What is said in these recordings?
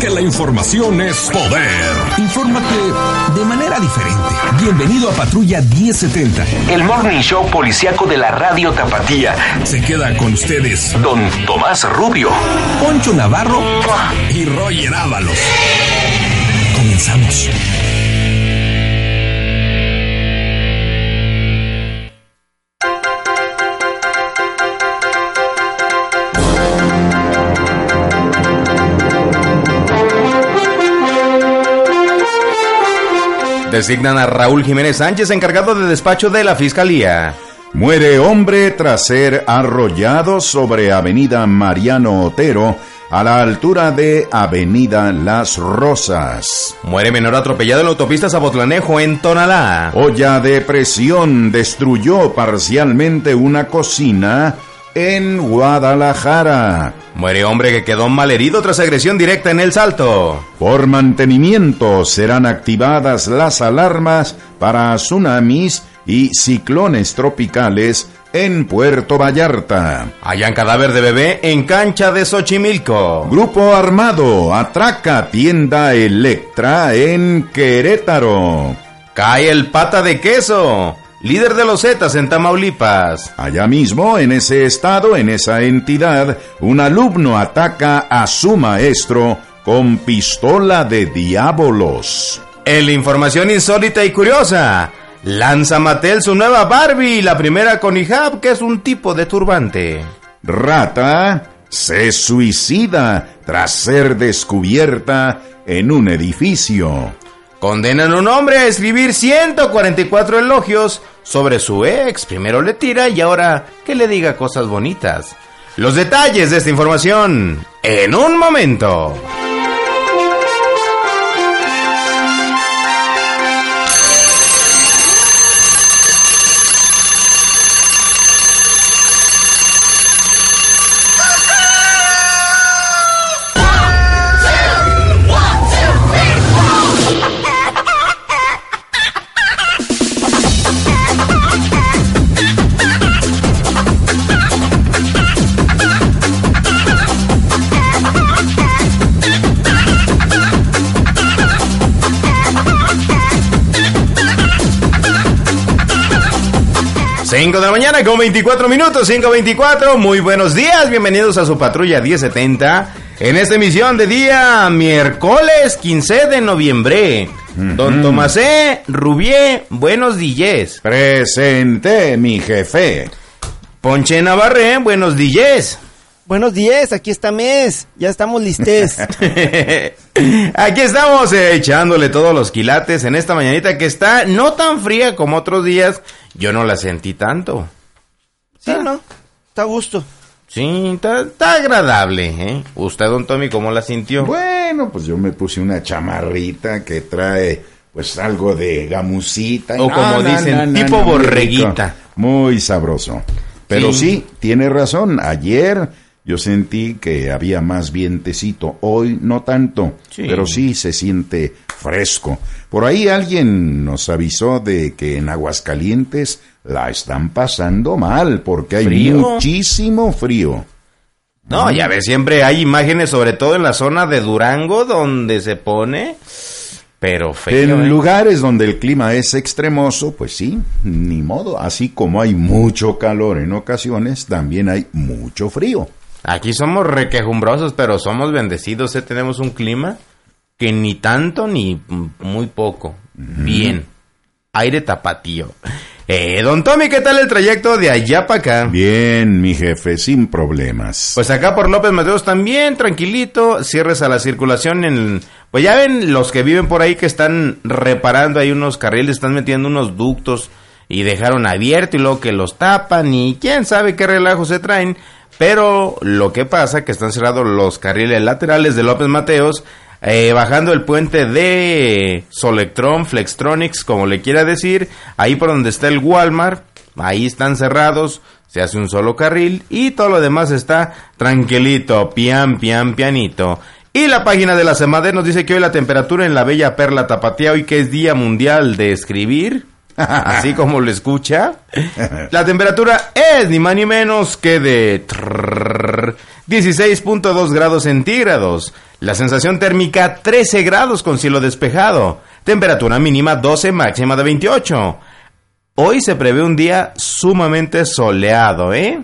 Que la información es poder. Infórmate de manera diferente. Bienvenido a Patrulla 1070. El morning show policiaco de la radio Tapatía. Se queda con ustedes Don Tomás Rubio. Poncho Navarro y Roger Ábalos. Comenzamos. Designan a Raúl Jiménez Sánchez encargado de despacho de la Fiscalía. Muere hombre tras ser arrollado sobre Avenida Mariano Otero a la altura de Avenida Las Rosas. Muere menor atropellado en la autopista Zabotlanejo en Tonalá. Olla de presión destruyó parcialmente una cocina en Guadalajara. Muere hombre que quedó malherido tras agresión directa en El Salto. Por mantenimiento serán activadas las alarmas para tsunamis y ciclones tropicales en Puerto Vallarta. Hallan cadáver de bebé en cancha de Xochimilco. Grupo armado atraca tienda Electra en Querétaro. Cae el pata de queso. Líder de los Zetas en Tamaulipas. Allá mismo, en ese estado, en esa entidad, un alumno ataca a su maestro con pistola de diabolos. En la información insólita y curiosa, lanza Mattel su nueva Barbie, la primera con hijab, que es un tipo de turbante. Rata se suicida tras ser descubierta en un edificio. Condenan a un hombre a escribir 144 elogios sobre su ex. Primero le tira y ahora que le diga cosas bonitas. Los detalles de esta información en un momento. Cinco de la mañana con 24 minutos, 5.24. Muy buenos días, bienvenidos a su patrulla 1070. En esta emisión de día miércoles 15 de noviembre. Don Tomasé Rubié, buenos días. Presente, mi jefe. Ponche Navarre, buenos días. Buenos días, aquí está Mes, ya estamos listes. Aquí estamos eh, echándole todos los quilates en esta mañanita que está no tan fría como otros días. Yo no la sentí tanto. sí, ¿no? Está a gusto. Sí, está, está agradable, ¿eh? ¿Usted, don Tommy, cómo la sintió? Bueno, pues yo me puse una chamarrita que trae pues algo de gamusita. O como dicen, tipo borreguita. Muy sabroso. Pero Sí. sí. tiene razón. Ayer yo sentí que había más vientecito. Hoy no tanto. Sí. Pero sí se siente fresco. Por ahí alguien nos avisó de que en Aguascalientes la están pasando mal porque hay ¿Frío? muchísimo frío. No, ya ves, siempre hay imágenes, sobre todo en la zona de Durango, donde se pone, pero feo. En ¿eh? lugares donde el clima es extremoso, pues sí, ni modo. Así como hay mucho calor en ocasiones, también hay mucho frío. Aquí somos requejumbrosos, pero somos bendecidos, ¿eh? Tenemos un clima que ni tanto ni muy poco. Bien. Aire tapatío. Eh, don Tommy, ¿qué tal el trayecto de allá para acá? Bien, mi jefe, sin problemas. Pues acá por López Mateos también, tranquilito, cierres a la circulación en... Pues ya ven los que viven por ahí que están reparando ahí unos carriles, están metiendo unos ductos y dejaron abierto y luego que los tapan y quién sabe qué relajo se traen. Pero lo que pasa que están cerrados los carriles laterales de López Mateos, eh, bajando el puente de Solectron, Flextronics, como le quiera decir, ahí por donde está el Walmart, ahí están cerrados, se hace un solo carril y todo lo demás está tranquilito, pian, pian, pianito. Y la página de la Semade nos dice que hoy la temperatura en la bella perla tapatía, hoy que es Día Mundial de Escribir, así como lo escucha, la temperatura es ni más ni menos que de trrr, 16.2 grados centígrados. La sensación térmica 13 grados con cielo despejado. Temperatura mínima 12, máxima de 28. Hoy se prevé un día sumamente soleado, ¿eh?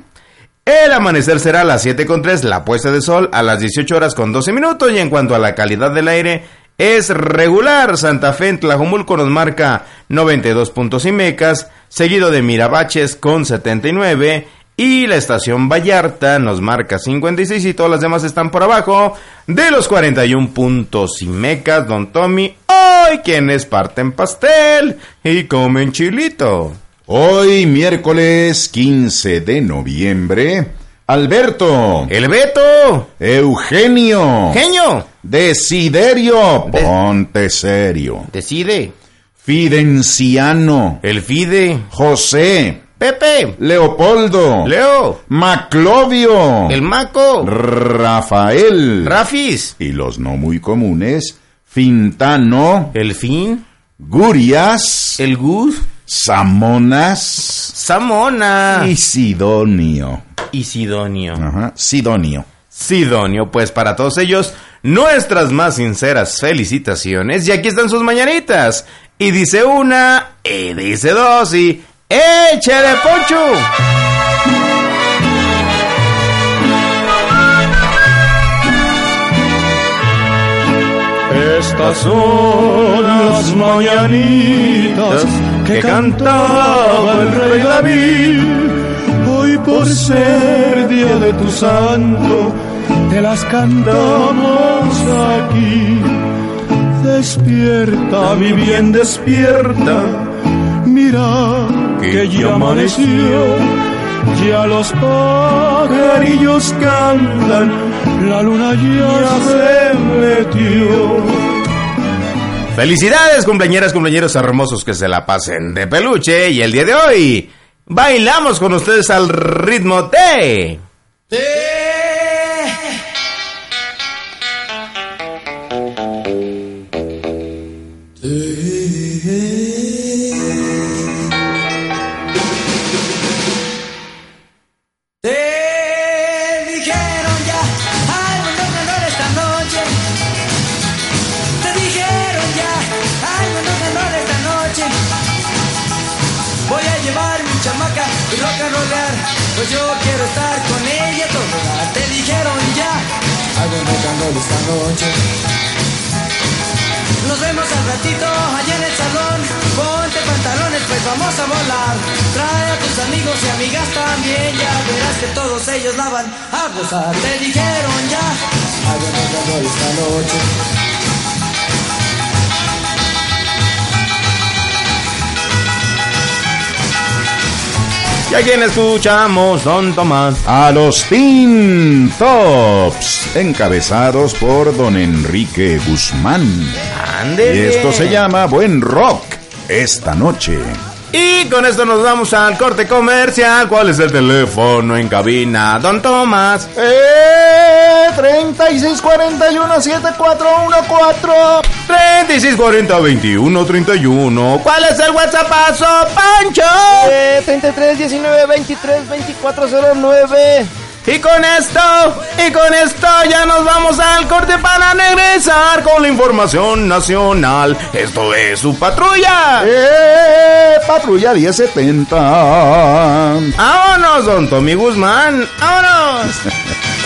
El amanecer será a las 7.3, la puesta de sol a las 18 horas con 12 minutos y en cuanto a la calidad del aire es regular. Santa Fe en Tlajomulco nos marca 92 puntos y mecas, seguido de Mirabaches con 79 y la estación Vallarta nos marca 56 y todas las demás están por abajo de los 41 puntos y mecas. Don Tommy, hoy quienes parten pastel y comen chilito. Hoy, miércoles 15 de noviembre, Alberto, El Beto, Eugenio, genio, Desiderio, ponte serio, decide. Fidenciano, El Fide, José, Pepe, Leopoldo, Leo, Maclovio, el Maco, Rafael, Rafis, y los no muy comunes, Fintano, el Fin, Gurias, el Gus, Samonas Samona y Sidonio. Y Sidonio. Ajá, Sidonio. Sidonio, pues para todos ellos, nuestras más sinceras felicitaciones. Y aquí están sus mañanitas. Y dice una, y dice dos, y échale poncho. Estas son las mañanitas que cantaba el rey David. Día de tu santo, te las cantamos aquí. Despierta, mi bien, despierta. Mira que ya amaneció. Ya los pajarillos cantan, la luna ya se metió. Felicidades, cumpleañeras, cumpleañeros hermosos que se la pasen de peluche. Y el día de hoy, bailamos con ustedes al ritmo de... esta noche. Nos vemos al ratito allá en el salón. Ponte pantalones, pues vamos a volar. Trae a tus amigos y amigas también. Ya verás que todos ellos la van a gozar. Te dijeron ya. No ganó esta noche. Y a quien escuchamos, Don Tomás. A los Teen Tops, encabezados por don Enrique Guzmán. Y esto se llama Buen Rock esta noche. Y con esto nos vamos al corte comercial. ¿Cuál es el teléfono en cabina? Don Tomás. Eh, 3641-7414. 3640-2131. ¿Cuál es el WhatsAppazo, Pancho? Eh, 33 19 23 2409. Y con esto, y con esto ya nos vamos al corte para regresar con la información nacional. Esto es su patrulla. ¡Eh! Patrulla 1070. ¡Vámonos, don Tommy Guzmán! ¡Vámonos!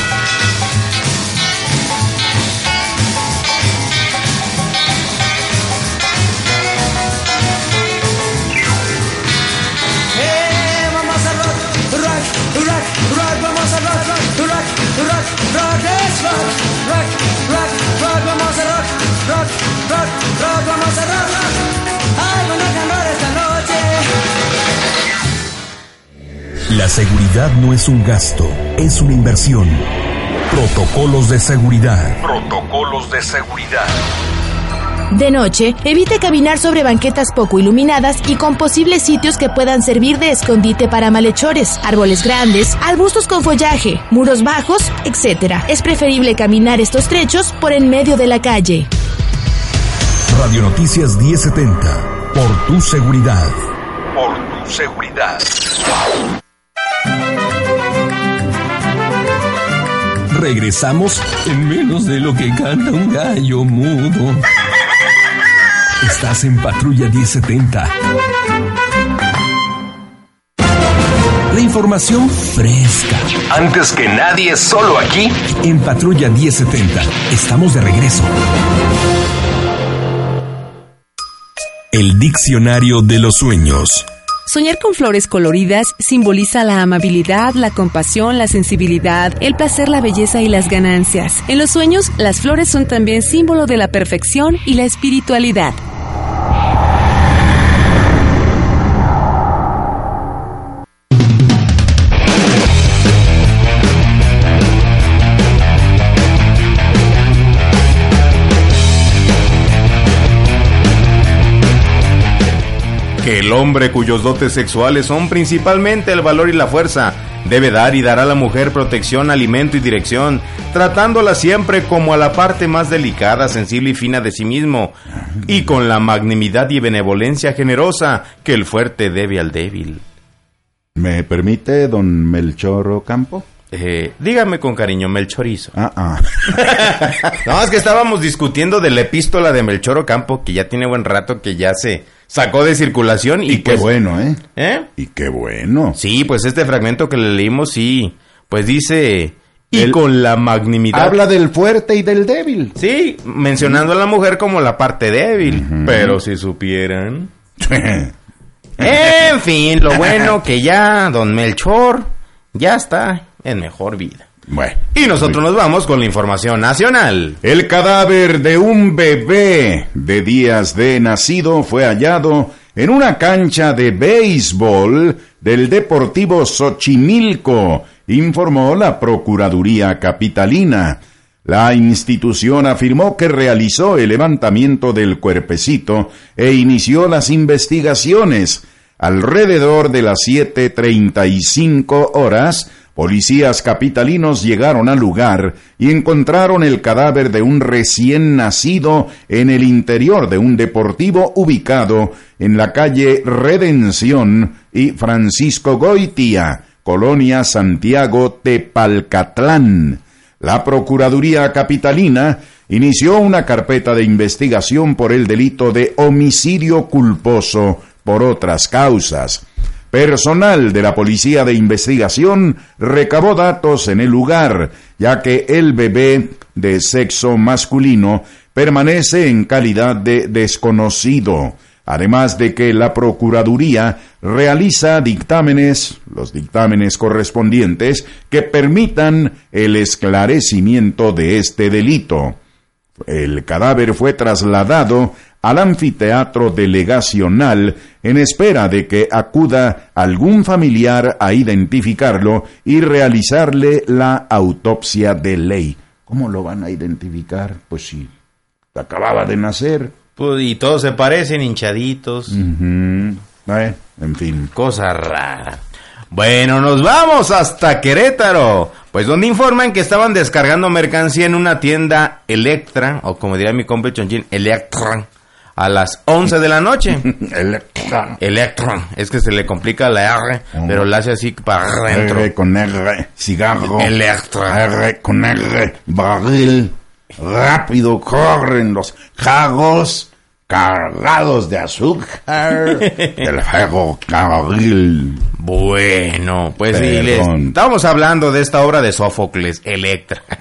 La seguridad no es un gasto, es una inversión. Protocolos de seguridad. Protocolos de seguridad. De noche, evite caminar sobre banquetas poco iluminadas y con posibles sitios que puedan servir de escondite para malhechores, árboles grandes, arbustos con follaje, muros bajos, etc. Es preferible caminar estos trechos por en medio de la calle. Radio Noticias 1070. Por tu seguridad. Por tu seguridad. Regresamos en menos de lo que canta un gallo mudo. Estás en Patrulla 1070. La información fresca. Antes que nadie, solo aquí. En Patrulla 1070. Estamos de regreso. El diccionario de los sueños. Soñar con flores coloridas simboliza la amabilidad, la compasión, la sensibilidad, el placer, la belleza y las ganancias. En los sueños, las flores son también símbolo de la perfección y la espiritualidad. Que el hombre cuyos dotes sexuales son principalmente el valor y la fuerza, debe dar y dar a la mujer protección, alimento y dirección, tratándola siempre como a la parte más delicada, sensible y fina de sí mismo, y con la magnanimidad y benevolencia generosa que el fuerte debe al débil. ¿Me permite, don Melchor Ocampo? Eh, dígame con cariño, Melchorizo. Ah, ah. No, es que estábamos discutiendo de la epístola de Melchor Ocampo, que ya tiene buen rato que ya se sacó de circulación. Y, Y qué pues- bueno, ¿eh? ¿Eh? Y qué bueno. Sí, pues este fragmento que le leímos, sí, pues dice, y El- con la magnanimidad. Habla del fuerte y del débil. Sí, mencionando a la mujer como la parte débil, pero si supieran. En fin, lo bueno que ya don Melchor ya está en mejor vida. Bueno. Y nosotros nos vamos con la información nacional. El cadáver de un bebé de días de nacido fue hallado en una cancha de béisbol del Deportivo Xochimilco, informó la Procuraduría Capitalina. La institución afirmó que realizó el levantamiento del cuerpecito e inició las investigaciones. Alrededor de las 7.35 horas, policías capitalinos llegaron al lugar y encontraron el cadáver de un recién nacido en el interior de un deportivo ubicado en la calle Redención y Francisco Goitia, Colonia Santiago Tepalcatlán. La Procuraduría Capitalina inició una carpeta de investigación por el delito de homicidio culposo por otras causas. Personal de la Policía de Investigación recabó datos en el lugar, ya que el bebé de sexo masculino permanece en calidad de desconocido, además de que la Procuraduría realiza dictámenes, los dictámenes correspondientes, que permitan el esclarecimiento de este delito. El cadáver fue trasladado al anfiteatro delegacional en espera de que acuda algún familiar a identificarlo y realizarle la autopsia de ley. ¿Cómo lo van a identificar? Pues si acababa de nacer. Pues, y todos se parecen hinchaditos. Ujú. Eh, en fin. Cosa rara. Bueno, nos vamos hasta Querétaro, pues donde informan que estaban descargando mercancía en una tienda Electra, o como diría mi compa Chonchín, Electra, a las 11 de la noche. Electra. Electra, es que se le complica la R, pero la hace así para adentro. R con R, cigarro. Electra. R con R, barril. Rápido corren los jagos cargados de azúcar del juego carril. Bueno, pues sí, les estábamos hablando de esta obra de Sófocles, Electra.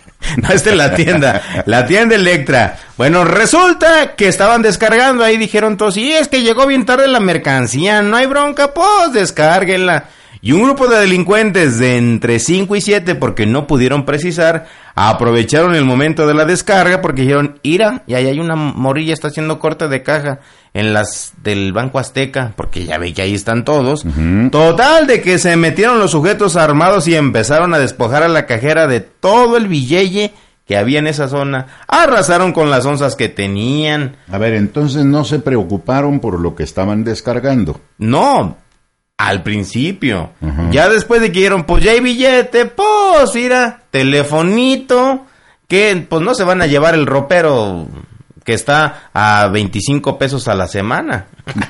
No, esta es la tienda, la tienda Electra. Bueno, resulta que estaban descargando ahí, dijeron todos, y es que llegó bien tarde la mercancía, no hay bronca, pues descárguenla. Y un grupo de delincuentes de entre 5 y 7, porque no pudieron precisar, aprovecharon el momento de la descarga porque dijeron, ira, y ahí hay una morilla, está haciendo corte de caja en las del Banco Azteca, porque ya ve que ahí están todos. Total de que se metieron los sujetos armados y empezaron a despojar a la cajera de todo el billete que había en esa zona. Arrasaron con las onzas que tenían. A ver, entonces no se preocuparon por lo que estaban descargando. No, al principio. Ya después de que dijeron, pues ya hay billete, pues mira, telefonito, que pues no se van a llevar el ropero que está a 25 pesos a la semana.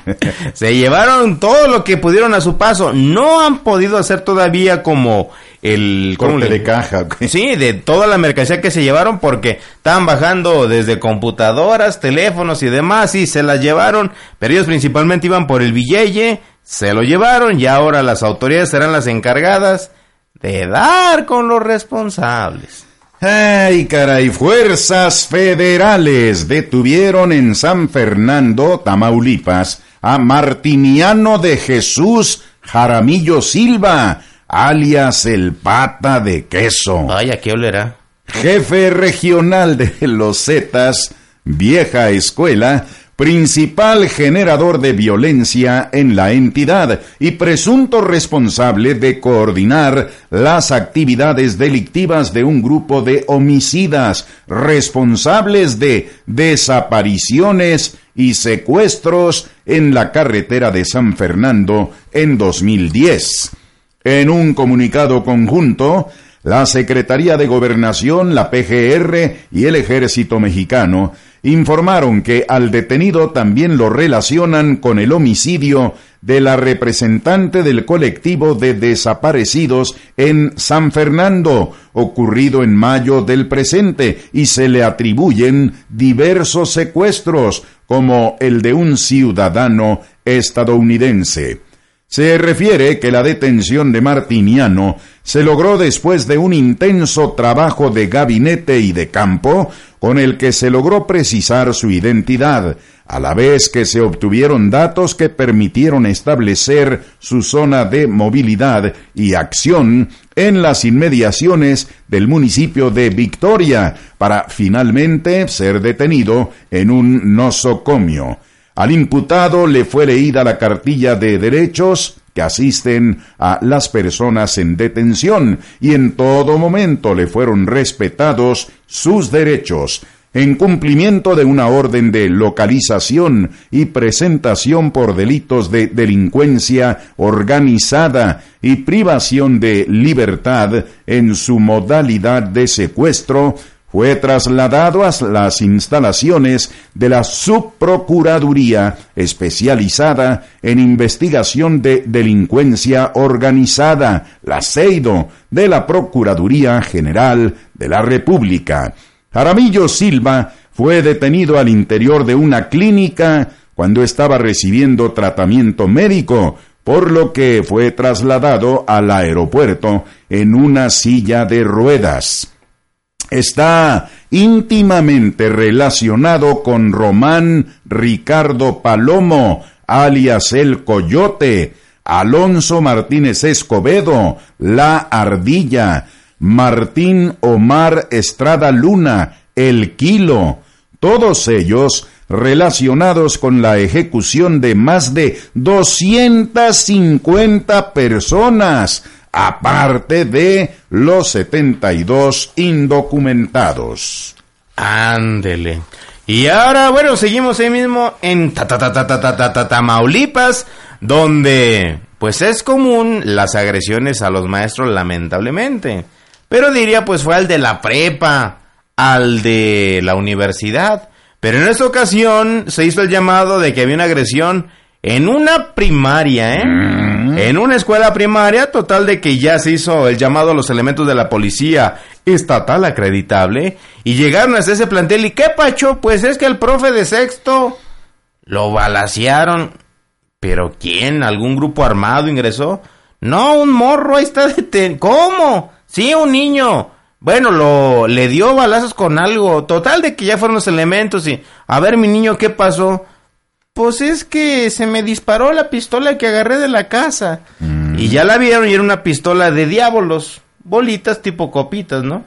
Se llevaron todo lo que pudieron a su paso. No han podido hacer todavía como el ¿cómo Corte le- de caja. Sí, de toda la mercancía que se llevaron porque estaban bajando desde computadoras, teléfonos y demás y se las llevaron, pero ellos principalmente iban por el billete, se lo llevaron y ahora las autoridades serán las encargadas de dar con los responsables. Ay, caray, fuerzas federales detuvieron en San Fernando, Tamaulipas, a Martiniano de Jesús Jaramillo Silva, alias el pata de queso. Vaya, ¿qué olerá? jefe regional de los Zetas, vieja escuela, principal generador de violencia en la entidad y presunto responsable de coordinar las actividades delictivas de un grupo de homicidas responsables de desapariciones y secuestros en la carretera de San Fernando en 2010. En un comunicado conjunto, la Secretaría de Gobernación, la PGR y el Ejército Mexicano informaron que al detenido también lo relacionan con el homicidio de la representante del colectivo de desaparecidos en San Fernando, ocurrido en mayo del presente, y se le atribuyen diversos secuestros, como el de un ciudadano estadounidense. Se refiere que la detención de Martiniano se logró después de un intenso trabajo de gabinete y de campo con el que se logró precisar su identidad, a la vez que se obtuvieron datos que permitieron establecer su zona de movilidad y acción en las inmediaciones del municipio de Victoria, para finalmente ser detenido en un nosocomio. Al imputado le fue leída la cartilla de derechos que asisten a las personas en detención y en todo momento le fueron respetados sus derechos en cumplimiento de una orden de localización y presentación por delitos de delincuencia organizada y privación de libertad en su modalidad de secuestro, fue trasladado a las instalaciones de la Subprocuraduría especializada en investigación de delincuencia organizada, la CEIDO, de la Procuraduría General de la República. Jaramillo Silva fue detenido al interior de una clínica cuando estaba recibiendo tratamiento médico, por lo que fue trasladado al aeropuerto en una silla de ruedas está íntimamente relacionado con Román Ricardo Palomo, alias el Coyote, Alonso Martínez Escobedo, La Ardilla, Martín Omar Estrada Luna, El Kilo, todos ellos relacionados con la ejecución de más de 250 personas, aparte de los 72 indocumentados. Ándele. Y ahora, bueno, seguimos ahí mismo en Tamaulipas, donde pues es común las agresiones a los maestros, lamentablemente. Pero diría, pues fue al de la prepa, al de la universidad. Pero en esta ocasión se hizo el llamado de que había una agresión en una primaria, ¿eh? En una escuela primaria, total de que ya se hizo el llamado a los elementos de la policía estatal acreditable y llegaron hasta ese plantel y ¿qué pacho? Pues es que el profe de sexto lo balacearon. ¿Pero quién? ¿Algún grupo armado ingresó? No, un morro, ahí está detenido. ¿Cómo? Sí, un niño. Bueno, lo le dio balazos con algo. Total de que ya fueron los elementos y a ver mi niño, ¿qué pasó? Pues es que se me disparó la pistola que agarré de la casa. Y ya la vieron y era una pistola de diablos. Bolitas tipo copitas, ¿no?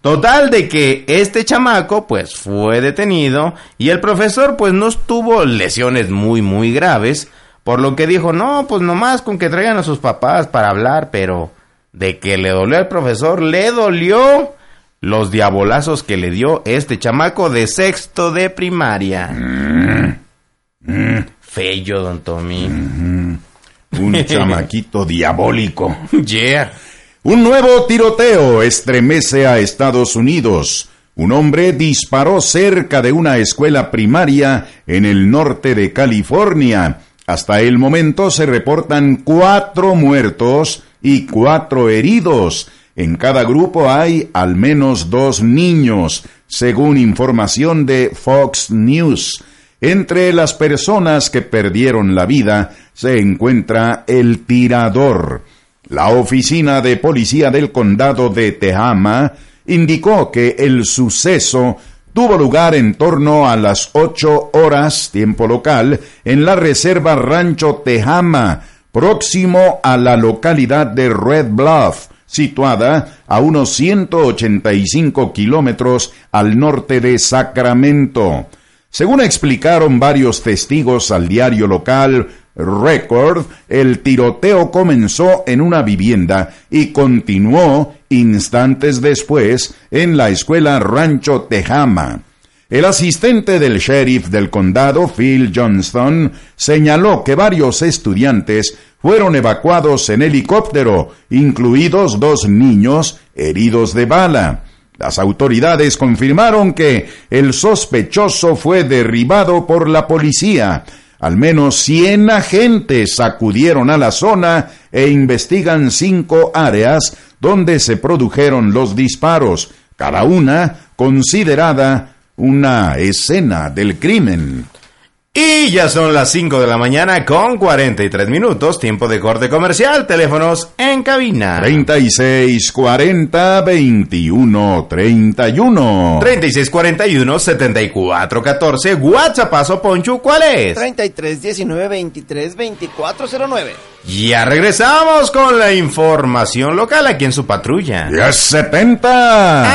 Total de que este chamaco pues fue detenido y el profesor pues no tuvo lesiones muy muy graves, por lo que dijo, no, pues nomás con que traigan a sus papás para hablar, pero de que le dolió al profesor, le dolió los diabolazos que le dio este chamaco de sexto de primaria. Fello, don Tommy. Un chamaquito diabólico. Yeah. Un nuevo tiroteo estremece a Estados Unidos. un hombre disparó cerca de una escuela primaria en el norte de California. Hasta el momento se reportan cuatro muertos y cuatro heridos. En cada grupo hay al menos dos niños, según información de Fox News. Entre las personas que perdieron la vida se encuentra el tirador. La oficina de policía del condado de Tehama indicó que el suceso tuvo lugar en torno a las ocho horas tiempo local en la reserva Rancho Tehama, próximo a la localidad de Red Bluff, situada a unos 185 kilómetros al norte de Sacramento. Según explicaron varios testigos al diario local Record, el tiroteo comenzó en una vivienda y continuó instantes después en la escuela Rancho Tejama. El asistente del sheriff del condado, Phil Johnston, señaló que varios estudiantes fueron evacuados en helicóptero, incluidos dos niños heridos de bala. Las autoridades confirmaron que el sospechoso fue derribado por la policía. Al menos 100 agentes acudieron a la zona e investigan cinco áreas donde se produjeron los disparos, cada una considerada una escena del crimen. Y ya son las 5 de la mañana con 43 minutos, tiempo de corte comercial, teléfonos en cabina. 36 40 21 31. 36 41 74 14, WhatsApp paso Poncho, ¿cuál es? 33 19 23 24 09. Ya regresamos con la información local aquí en su patrulla. ¡Ya 70!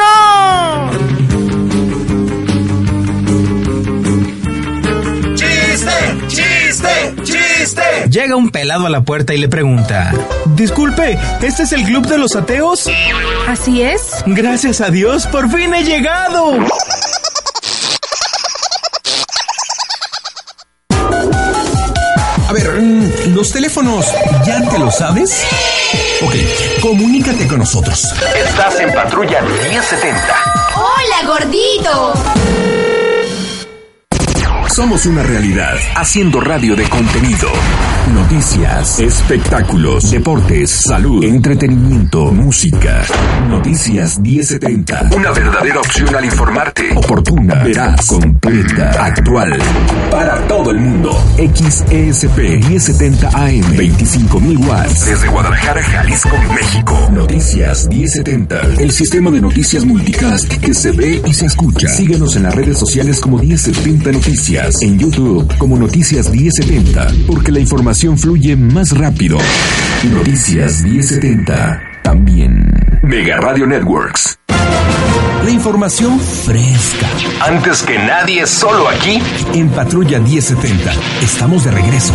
¡Vámonos! ¡Chiste! ¡Chiste! Llega un pelado a la puerta y le pregunta, Disculpe, ¿este es el club de los ateos? Así es. Gracias a Dios, por fin he llegado. A ver, mm, los teléfonos, ¿ya te lo sabes? Ok, comunícate con nosotros. Estás en patrulla 1070. ¡Hola, gordito! Somos una realidad, haciendo radio de contenido. Noticias, espectáculos, deportes, salud, entretenimiento, música. Noticias 1070. Una verdadera opción al informarte. Oportuna, veraz, completa, actual. Para todo el mundo. XESP 1070 AM. 25.000 watts. Desde Guadalajara, Jalisco, México. Noticias 1070. El sistema de noticias multicast que se ve y se escucha. Síguenos en las redes sociales como 1070 Noticias. En YouTube como Noticias 1070. Porque la información fluye más rápido. Noticias 1070. También. Mega Radio Networks. La información fresca. Antes que nadie, solo aquí. En Patrulla 1070. Estamos de regreso.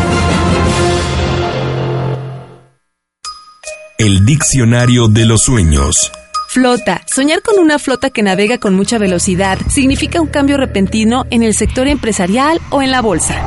El diccionario de los sueños. Flota. Soñar con una flota que navega con mucha velocidad significa un cambio repentino en el sector empresarial o en la bolsa.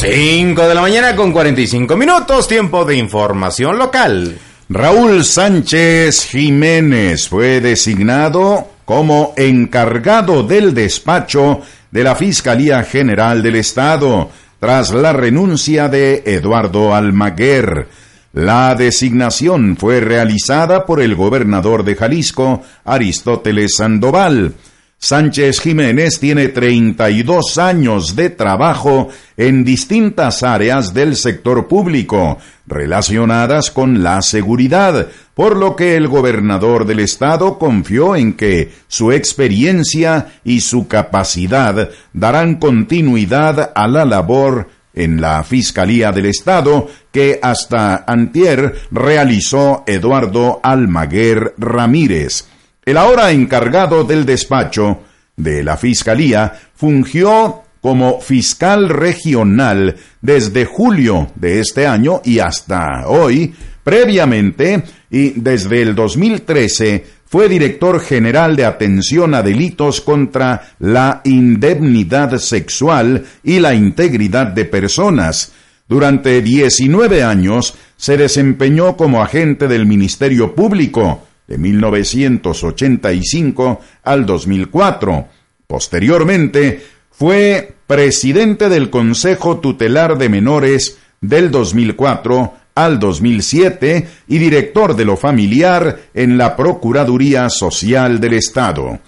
Cinco de la mañana con 45 minutos, tiempo de información local. Raúl Sánchez Jiménez fue designado como encargado del despacho de la Fiscalía General del Estado tras la renuncia de Eduardo Almaguer. La designación fue realizada por el gobernador de Jalisco, Aristóteles Sandoval. Sánchez Jiménez tiene 32 años de trabajo en distintas áreas del sector público relacionadas con la seguridad, por lo que el gobernador del estado confió en que su experiencia y su capacidad darán continuidad a la labor en la Fiscalía del Estado que hasta antier realizó Eduardo Almaguer Ramírez. El ahora encargado del despacho de la Fiscalía fungió como fiscal regional desde julio de este año y hasta hoy. Previamente, y desde el 2013, fue director general de atención a delitos contra la indemnidad sexual y la integridad de personas. Durante 19 años se desempeñó como agente del Ministerio Público de 1985 al 2004. Posteriormente fue presidente del Consejo Tutelar de Menores del 2004 al 2007 y director de lo familiar en la Procuraduría Social del Estado.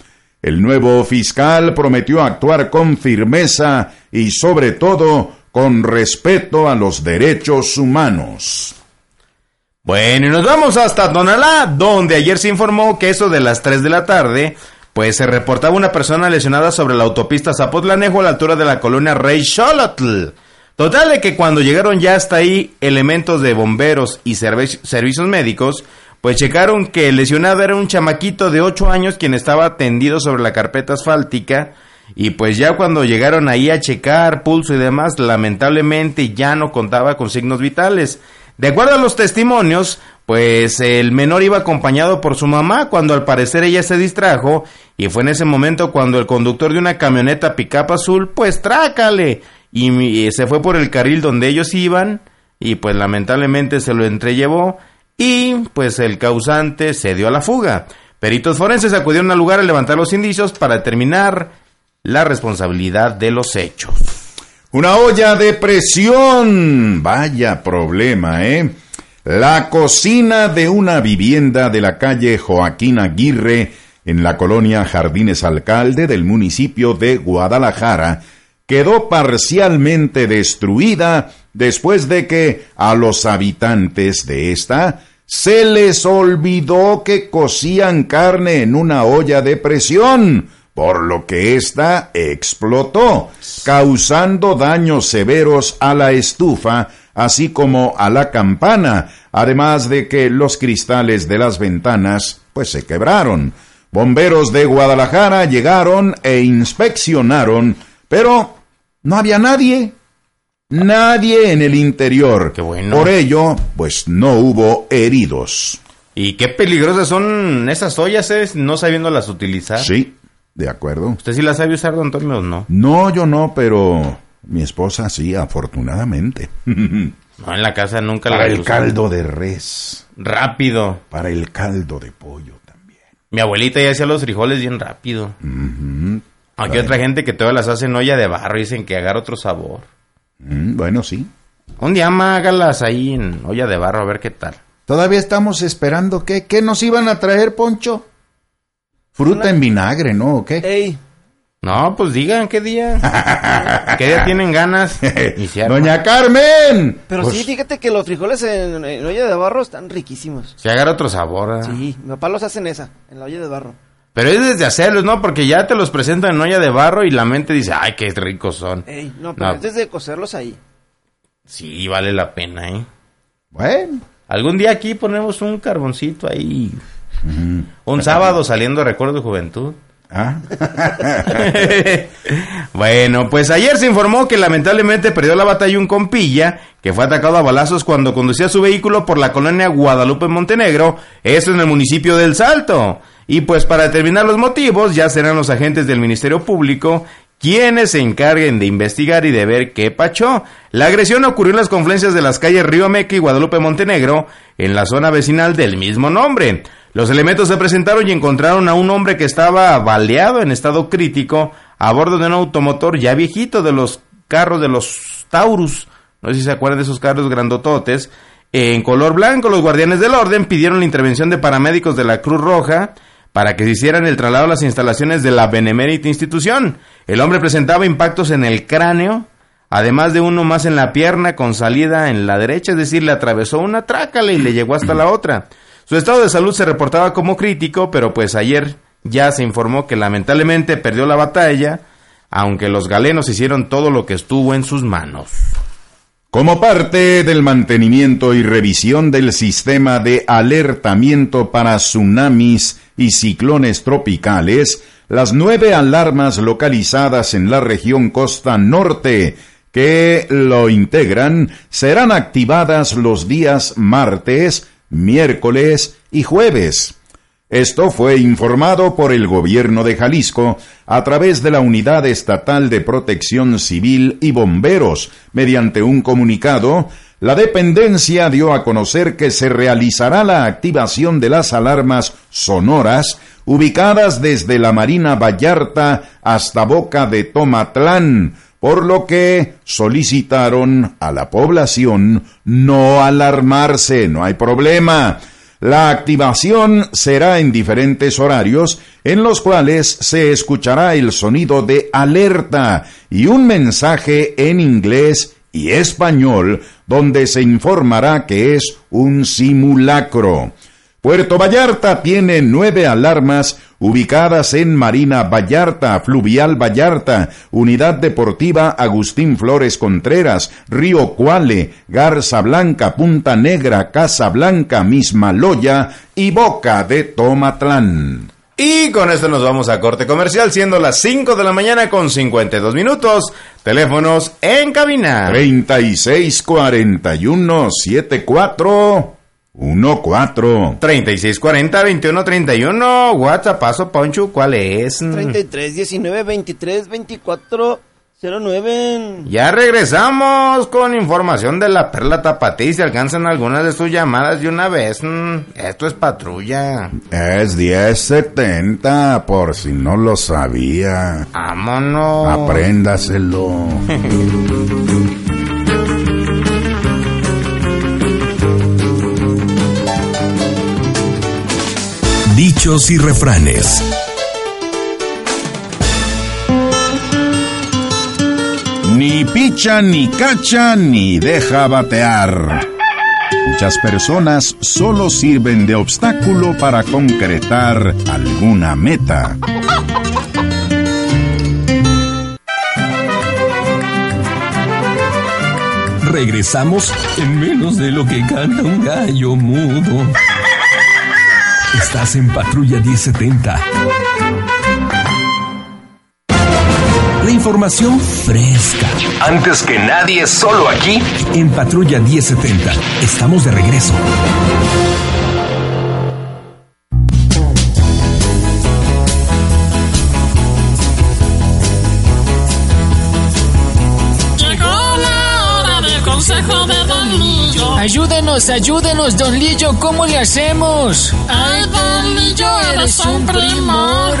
El nuevo fiscal prometió actuar con firmeza y sobre todo con respeto a los derechos humanos. Bueno, y nos vamos hasta Tonalá, donde ayer se informó que eso de las 3 de la tarde, pues se reportaba una persona lesionada sobre la autopista Zapotlanejo a la altura de la colonia Rey Xolotl. Total de que cuando llegaron ya hasta ahí elementos de bomberos y servi- servicios médicos, pues checaron que el lesionado era un chamaquito de 8 años quien estaba tendido sobre la carpeta asfáltica y pues ya cuando llegaron ahí a checar pulso y demás, lamentablemente ya no contaba con signos vitales. De acuerdo a los testimonios, pues el menor iba acompañado por su mamá cuando al parecer ella se distrajo y fue en ese momento cuando el conductor de una camioneta pickup azul pues trácale y, se fue por el carril donde ellos iban y pues lamentablemente se lo entrellevó y pues el causante se dio a la fuga. Peritos forenses acudieron al lugar a levantar los indicios para determinar la responsabilidad de los hechos. Una olla de presión. Vaya problema, ¿eh? La cocina de una vivienda de la calle Joaquín Aguirre en la colonia Jardines Alcalde del municipio de Guadalajara quedó parcialmente destruida después de que a los habitantes de esta se les olvidó que cocían carne en una olla de presión, por lo que ésta explotó, causando daños severos a la estufa, así como a la campana, además de que los cristales de las ventanas pues se quebraron. Bomberos de Guadalajara llegaron e inspeccionaron, pero no había nadie. Nadie en el interior. Qué bueno. Por ello, pues no hubo heridos. Y qué peligrosas son esas ollas, ¿eh? No sabiéndolas utilizar. Sí, de acuerdo. ¿Usted sí las sabe usar, don Antonio, o no? No, yo no, pero mi esposa sí, afortunadamente. No, en la casa nunca Para la el caldo de res, Rápido. para el caldo de pollo también. Mi abuelita ya hacía los frijoles bien rápido. Ujú. Aquí hay otra gente que todavía las hace en olla de barro y dicen que agarra otro sabor. Mm, bueno, sí. Un día más hágalas ahí en olla de barro a ver qué tal. Todavía estamos esperando que qué nos iban a traer, Poncho. Fruta en vinagre, ¿no? ¿O qué? Ey, No, pues digan qué día. ¿Qué día tienen ganas? Doña Carmen. pero Pues, sí, fíjate que los frijoles en, en olla de barro están riquísimos. Se agarra otro sabor. ¿eh? Sí, mi papá los hace en esa, en la olla de barro. Pero es desde hacerlos, ¿no? Porque ya te los presentan en olla de barro y la mente dice, ay, qué ricos son. Ey, no, pero No. antes de cocerlos ahí. Sí, vale la pena, ¿eh? Bueno, Algún día aquí ponemos un carboncito ahí. Un sábado saliendo Recuerdo de Juventud. ah, bueno, pues ayer se informó que lamentablemente perdió la batalla un compilla que fue atacado a balazos cuando conducía su vehículo por la colonia Guadalupe Montenegro, eso en el municipio del Salto. Y pues para determinar los motivos ya serán los agentes del Ministerio Público quienes se encarguen de investigar y de ver qué pachó. La agresión ocurrió en las confluencias de las calles Río Meca y Guadalupe Montenegro, en la zona vecinal del mismo nombre. Los elementos se presentaron y encontraron a un hombre que estaba baleado en estado crítico a bordo de un automotor ya viejito de los carros de los Taurus. No sé si se acuerdan de esos carros grandototes. En color blanco, los guardianes del orden pidieron la intervención de paramédicos de la Cruz Roja para que se hicieran el traslado a las instalaciones de la benemérita institución. El hombre presentaba impactos en el cráneo, además de uno más en la pierna con salida en la derecha, es decir, le atravesó una trácala y le llegó hasta la otra. Su estado de salud se reportaba como crítico, pero pues ayer ya se informó que lamentablemente perdió la batalla, aunque los galenos hicieron todo lo que estuvo en sus manos. Como parte del mantenimiento y revisión del sistema de alertamiento para tsunamis y ciclones tropicales, las nueve alarmas localizadas en la región costa norte que lo integran serán activadas los días martes, miércoles y jueves. Esto fue informado por el gobierno de Jalisco a través de la Unidad Estatal de Protección Civil y Bomberos. Mediante un comunicado, la dependencia dio a conocer que se realizará la activación de las alarmas sonoras ubicadas desde la Marina Vallarta hasta Boca de Tomatlán, por lo que solicitaron a la población no alarmarse, no hay problema. La activación será en diferentes horarios en los cuales se escuchará el sonido de alerta y un mensaje en inglés y español donde se informará que es un simulacro. Puerto Vallarta tiene nueve alarmas ubicadas en Marina Vallarta, Fluvial Vallarta, Unidad Deportiva Agustín Flores Contreras, Río Cuale, Garza Blanca, Punta Negra, Casa Blanca, Mismaloya y Boca de Tomatlán. Y con esto nos vamos a corte comercial, siendo las 5 de la mañana con 52 minutos. Teléfonos en cabina. 3641 74 14 3640-2131. WhatsApp, paso, Poncho, ¿cuál es? 33 19 23 24 09. Ya regresamos con información de la perla tapatí. Si alcanzan algunas de sus llamadas de una vez. mm, Esto es patrulla. Es 1070, por si no lo sabía. Vámonos. Apréndaselo. Dichos y refranes. Ni picha, ni cacha, ni deja batear. Muchas personas solo sirven de obstáculo para concretar alguna meta. Regresamos en menos de lo que canta un gallo mudo. Estás en Patrulla 1070. La información fresca. Antes que nadie, solo aquí. En Patrulla 1070. Estamos de regreso. Ayúdenos, ayúdenos, don Lillo, ¿cómo le hacemos? Ay, Don Lillo, eres un primor.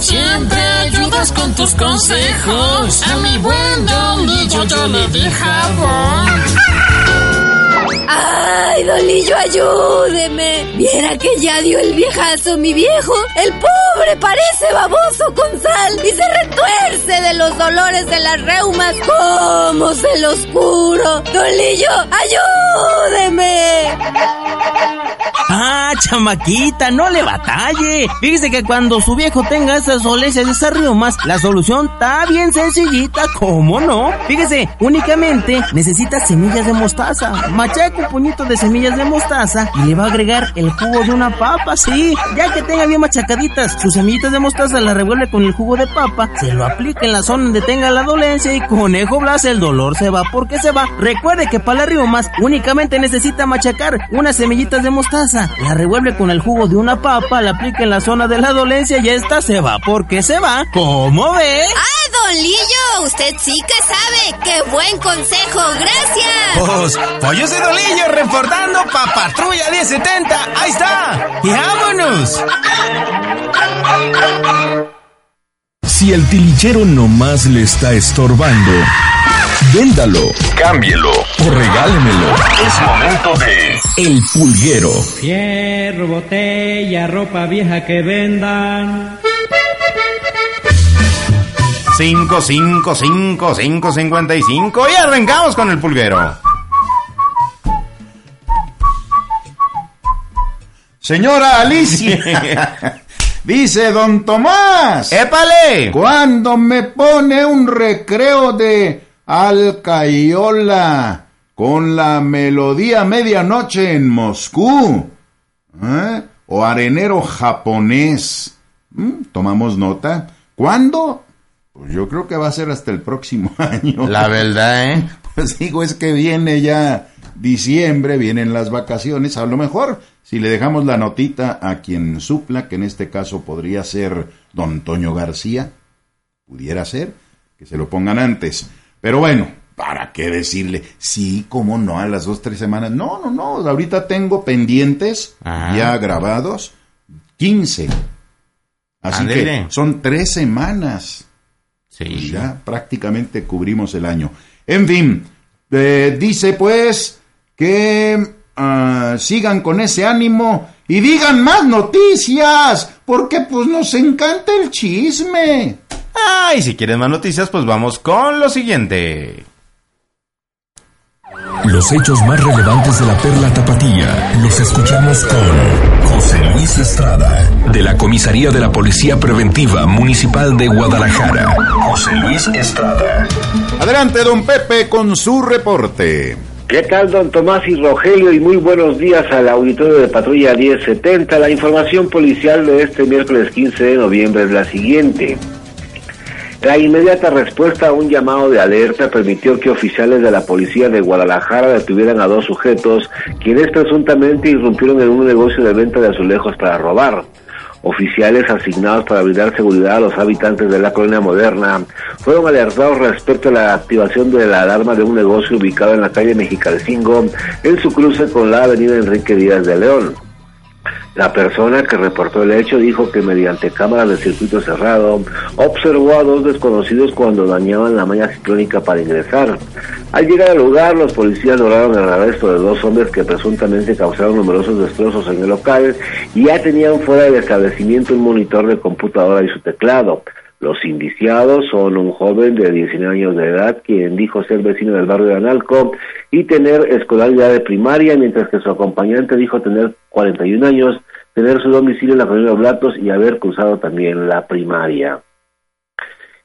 Siempre ayudas con tus consejos. A mi buen Don Lillo yo le di jabón. ¡Ay, Dolillo, ayúdeme! Viera que ya dio el viejazo mi viejo. El pobre parece baboso con sal y se retuerce de los dolores de las reumas. ¿Cómo se los curo? Dolillo, ayúdeme. Ah, chamaquita, no le batalle. Fíjese que cuando su viejo tenga esas dolencias esas riomas, la solución está bien sencillita, ¿cómo no? Fíjese, únicamente necesita semillas de mostaza. Machaca un puñito de semillas de mostaza y le va a agregar el jugo de una papa, sí. Ya que tenga bien machacaditas sus semillitas de mostaza, la revuelve con el jugo de papa, se lo aplica en la zona donde tenga la dolencia y conejo blas, el dolor se va porque se va. Recuerde que para las riomas únicamente necesita machacar unas semillitas de mostaza, la revuelve con el jugo de una papa, la aplica en la zona de la dolencia y esta se va porque se va. ¿Cómo ve? ¡Ay, Don Lillo! Usted sí que sabe. ¡Qué buen consejo! ¡Gracias! Pues, pues yo soy Dolillo reportando pa' Patrulla 1070. ¡Ahí está! ¡Y vámonos! Si el tilichero nomás le está estorbando, véndalo Cámbielo. o regálemelo. Es momento de El pulguero. Fierro, botella, ropa vieja que vendan. 5, 5, 5, 5, 55 y arrancamos con el pulguero. Señora Alicia, dice don Tomás. ¡Épale! Cuando me pone un recreo de Alcayola con la melodía medianoche en Moscú, ¿eh? o arenero japonés, ¿Mm? tomamos nota. ¿Cuándo? Pues yo creo que va a ser hasta el próximo año. La verdad, ¿eh? Pues digo, es que viene ya, diciembre, vienen las vacaciones, a lo mejor si le dejamos la notita a quien supla, que en este caso podría ser don Toño García, pudiera ser, que se lo pongan antes. Pero bueno, ¿para qué decirle? Sí, cómo no, a las dos, tres semanas. No, no, no, ahorita tengo pendientes ya grabados, 15. Así que son tres semanas. Sí. Pues ya prácticamente cubrimos el año. En fin, eh, dice pues que ah, sigan con ese ánimo y digan más noticias, porque pues nos encanta el chisme. Ah, y si quieres más noticias, pues vamos con lo siguiente. Los hechos más relevantes de la perla tapatía los escuchamos con José Luis Estrada, de la Comisaría de la Policía Preventiva Municipal de Guadalajara. José Luis Estrada. Adelante, don Pepe, con su reporte. ¿Qué tal, don Tomás y Rogelio? Y muy buenos días al auditorio de Patrulla 1070. La información policial de este miércoles 15 de noviembre es la siguiente. La inmediata respuesta a un llamado de alerta permitió que oficiales de la policía de Guadalajara detuvieran a dos sujetos quienes presuntamente irrumpieron en un negocio de venta de azulejos para robar. Oficiales asignados para brindar seguridad a los habitantes de la colonia moderna fueron alertados respecto a la activación de la alarma de un negocio ubicado en la calle Mexicalcingo en su cruce con la avenida Enrique Díaz de León. La persona que reportó el hecho dijo que mediante cámaras de circuito cerrado observó a dos desconocidos cuando dañaban la malla ciclónica para ingresar. Al llegar al lugar, los policías lograron el arresto de dos hombres que presuntamente causaron numerosos destrozos en el local y ya tenían fuera del establecimiento un monitor de computadora y su teclado. Los indiciados son un joven de 19 años de edad quien dijo ser vecino del barrio de Analco y tener escolaridad de primaria, mientras que su acompañante dijo tener 41 años, tener su domicilio en la colonia Oblatos y haber cursado también la primaria.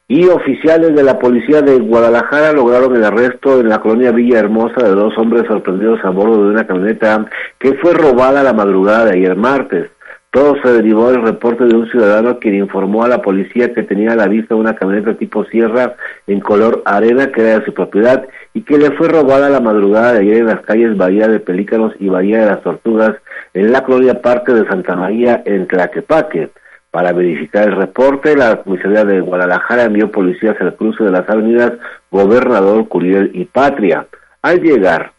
Y oficiales de la policía de Guadalajara lograron el arresto en la colonia Villa Hermosa de dos hombres sorprendidos a bordo de una camioneta que fue robada la madrugada de ayer martes. Todo se derivó del reporte de un ciudadano quien informó a la policía que tenía a la vista una camioneta tipo sierra en color arena que era de su propiedad y que le fue robada la madrugada de ayer en las calles Bahía de Pelícanos y Bahía de las Tortugas en la colonia Parque de Santa María en Tlaquepaque. Para verificar el reporte, la comisaría de Guadalajara envió policías al cruce de las avenidas Gobernador Curiel y Patria. Al llegar,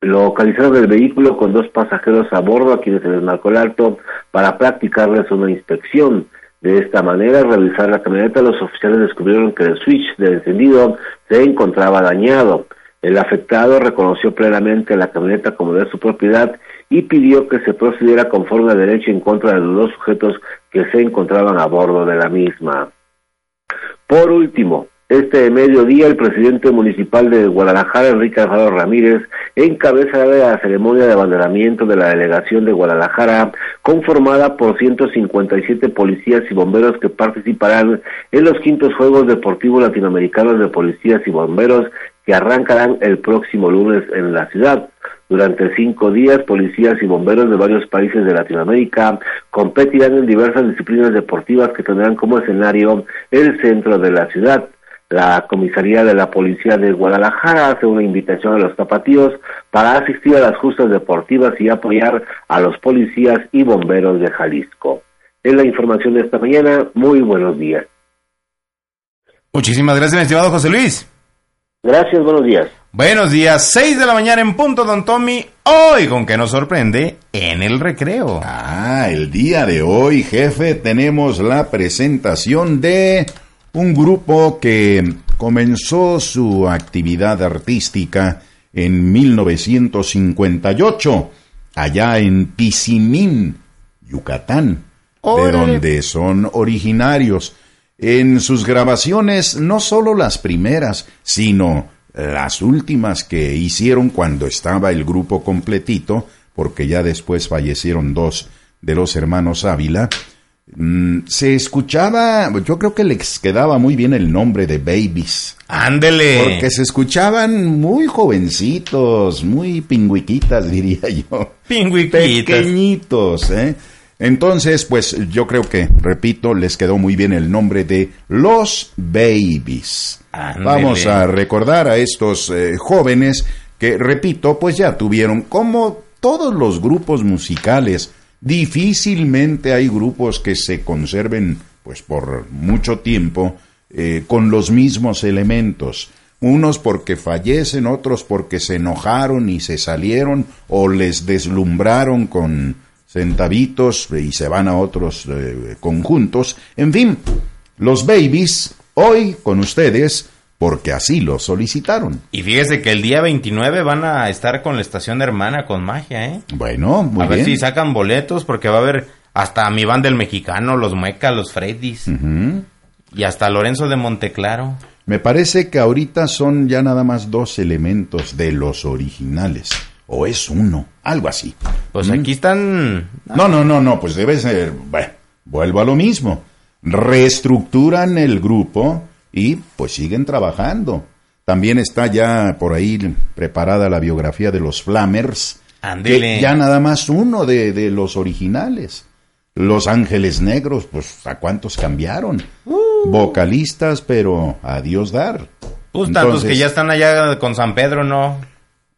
localizaron el vehículo con dos pasajeros a bordo a quienes se les marcó el alto para practicarles una inspección. De esta manera, al revisar la camioneta, los oficiales descubrieron que el switch de encendido se encontraba dañado. El afectado reconoció plenamente la camioneta como de su propiedad y pidió que se procediera conforme a derecho en contra de los dos sujetos que se encontraban a bordo de la misma. Por último, este mediodía el presidente municipal de Guadalajara, Enrique Alfaro Ramírez, encabezará la ceremonia de abanderamiento de la delegación de Guadalajara, conformada por 157 policías y bomberos que participarán en los quintos Juegos Deportivos Latinoamericanos de Policías y Bomberos que arrancarán el próximo lunes en la ciudad. Durante cinco días, policías y bomberos de varios países de Latinoamérica competirán en diversas disciplinas deportivas que tendrán como escenario el centro de la ciudad. La comisaría de la policía de Guadalajara hace una invitación a los tapatíos para asistir a las justas deportivas y apoyar a los policías y bomberos de Jalisco. Es la información de esta mañana. Muy buenos días. Muchísimas gracias, mi estimado José Luis. Gracias, buenos días. Buenos días, 6 de la mañana en punto, don Tommy. Hoy, con que nos sorprende, en el recreo. Ah, el día de hoy, jefe, tenemos la presentación de un grupo que comenzó su actividad artística en 1958, allá en Pisimín, Yucatán, de donde son originarios. En sus grabaciones, no solo las primeras, sino las últimas que hicieron cuando estaba el grupo completito, porque ya después fallecieron dos de los hermanos Ávila, mm, se escuchaba, yo creo que les quedaba muy bien el nombre de Babies. Ándele. Porque se escuchaban muy jovencitos, muy pingüiquitas, diría yo. Pingüiquitas. Pequeñitos, ¿eh? Entonces, pues yo creo que, repito, les quedó muy bien el nombre de Los Babies. Ándele. Vamos a recordar a estos eh, jóvenes que, repito, pues ya tuvieron, como todos los grupos musicales, difícilmente hay grupos que se conserven, pues por mucho tiempo, eh, con los mismos elementos. Unos porque fallecen, otros porque se enojaron y se salieron o les deslumbraron con centavitos y se van a otros eh, conjuntos. En fin, los babies, hoy con ustedes, porque así lo solicitaron. Y fíjese que el día 29 van a estar con la estación hermana con magia, ¿eh? Bueno, muy a ver si sacan boletos porque va a haber hasta mi banda el mexicano, los Muecas, los Freddys y hasta Lorenzo de Monteclaro. Me parece que ahorita son ya nada más dos elementos de los originales. O es uno, algo así. Pues Mm. aquí están No, no, no, no, pues debe ser. Bueno, vuelvo a lo mismo. Reestructuran el grupo y pues siguen trabajando. También está ya por ahí preparada la biografía de los Flammers. Que ya nada más uno de, de los originales. Los Ángeles Negros, pues ¿a cuántos cambiaron? Vocalistas, pero a Dios dar. pues tantos que ya están allá con San Pedro, ¿no?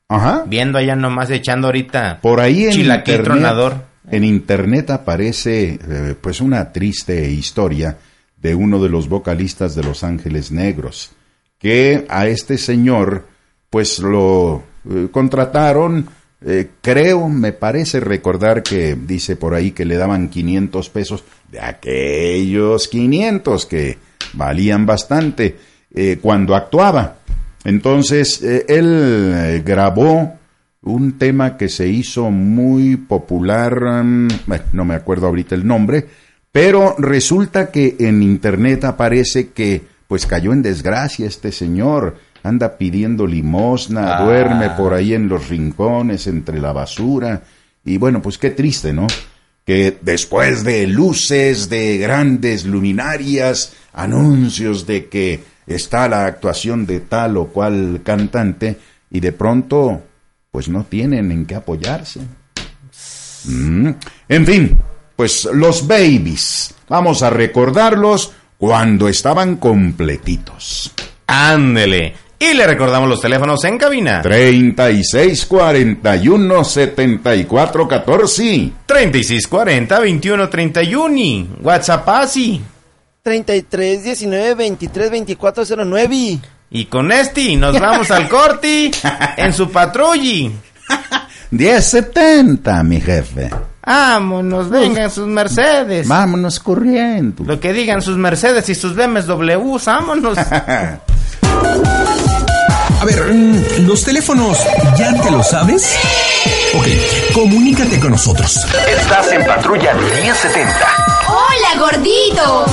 Ajá. Viendo allá nomás echando ahorita Por ahí en internet, tronador. en internet aparece eh, pues una triste historia de uno de los vocalistas de Los Ángeles Negros, que a este señor pues lo eh, contrataron, eh, creo, me parece recordar que dice por ahí que le daban 500 pesos, de aquellos 500 que valían bastante eh, cuando actuaba. Entonces, él grabó un tema que se hizo muy popular, mm, no me acuerdo ahorita el nombre, pero resulta que en internet aparece que pues cayó en desgracia este señor, anda pidiendo limosna, Ah. duerme por ahí en los rincones, entre la basura, y bueno, pues qué triste, ¿no? Que después de luces, de grandes luminarias, anuncios de que está la actuación de tal o cual cantante, y de pronto, pues no tienen en qué apoyarse. Mm. En fin, pues los babies, vamos a recordarlos cuando estaban completitos. Ándele. Y le recordamos los teléfonos en cabina. 36 41 74 14. 3640 2131. WhatsApp así. 33 19 23 24 09. Y con este nos vamos al corti en su patrulli. 1070, mi jefe. Vámonos, vengan sus Mercedes. Vámonos corriendo. Lo que digan sus Mercedes y sus BMW, vámonos. A ver, mm, los teléfonos, ¿ya te lo sabes? Ok, comunícate con nosotros. Estás en Patrulla 1070. ¡Hola, gordito!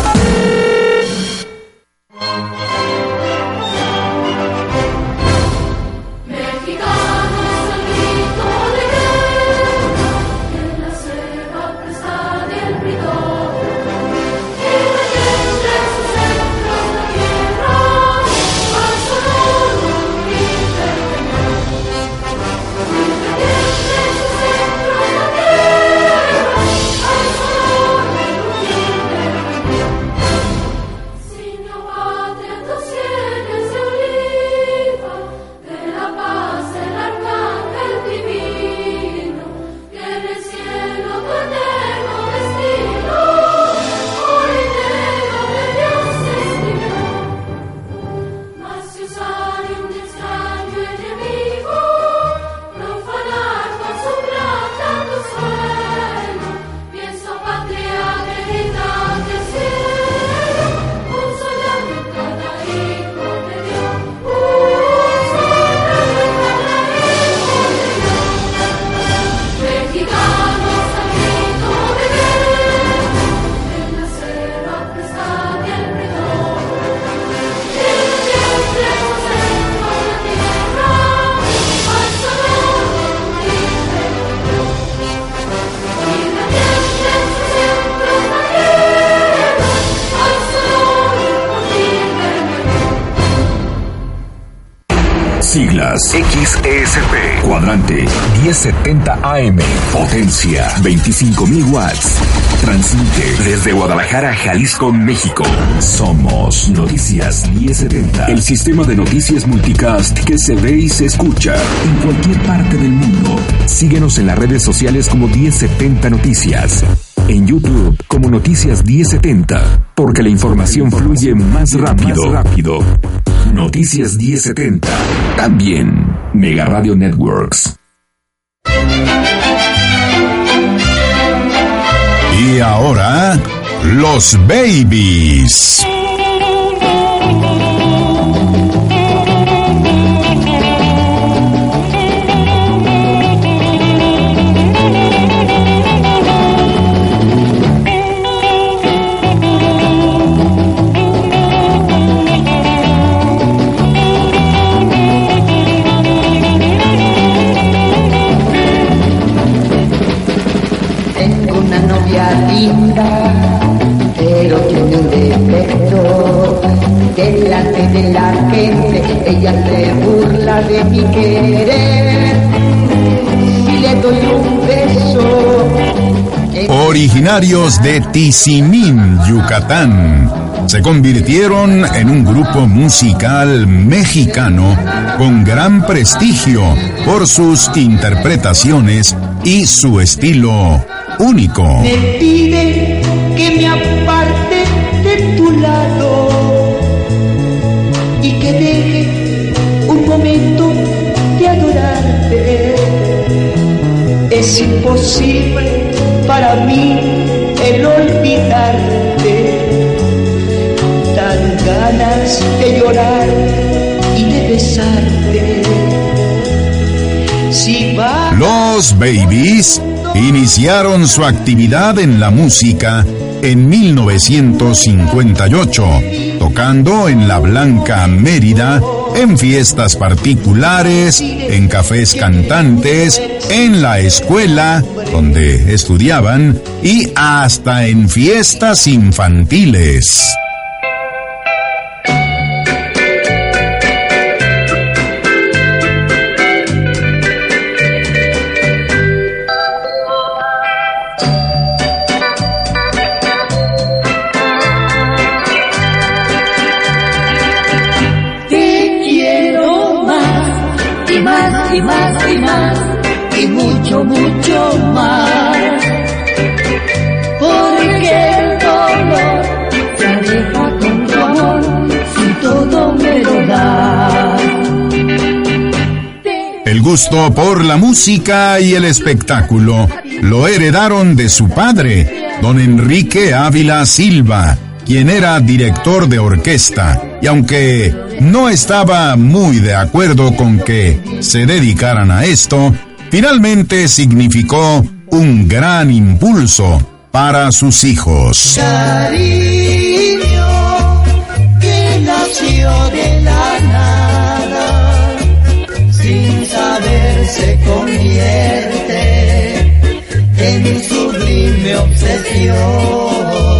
Siglas XESP. Cuadrante 1070 AM. Potencia 25.000 watts. Transmite desde Guadalajara, Jalisco, México. Somos Noticias 1070. El sistema de noticias multicast que se ve y se escucha en cualquier parte del mundo. Síguenos en las redes sociales como 1070 Noticias. En YouTube como Noticias 1070. Porque la información fluye más rápido. Noticias 1070. También Mega Radio Networks. Y ahora, los babies. Mi querer. Si le doy un beso, Originarios de Tizimín, Yucatán, se convirtieron en un grupo musical mexicano con gran prestigio por sus interpretaciones y su estilo único. me pide que me Es imposible para mí el olvidarte. Dan ganas de llorar y de besarte. Si va Los Babies iniciaron su actividad en la música en 1958, tocando en la Blanca Mérida, en fiestas particulares, en cafés cantantes, en la escuela donde estudiaban y hasta en fiestas infantiles. Más y más y mucho, mucho más. Porque el dolor se aleja con tu si todo me lo das. El gusto por la música y el espectáculo lo heredaron de su padre, don Enrique Ávila Silva, quien era director de orquesta, y aunque no estaba muy de acuerdo con que se dedicaran a esto, finalmente significó un gran impulso para sus hijos. Cariño que nació de la nada, sin convierte en sublime obsesión.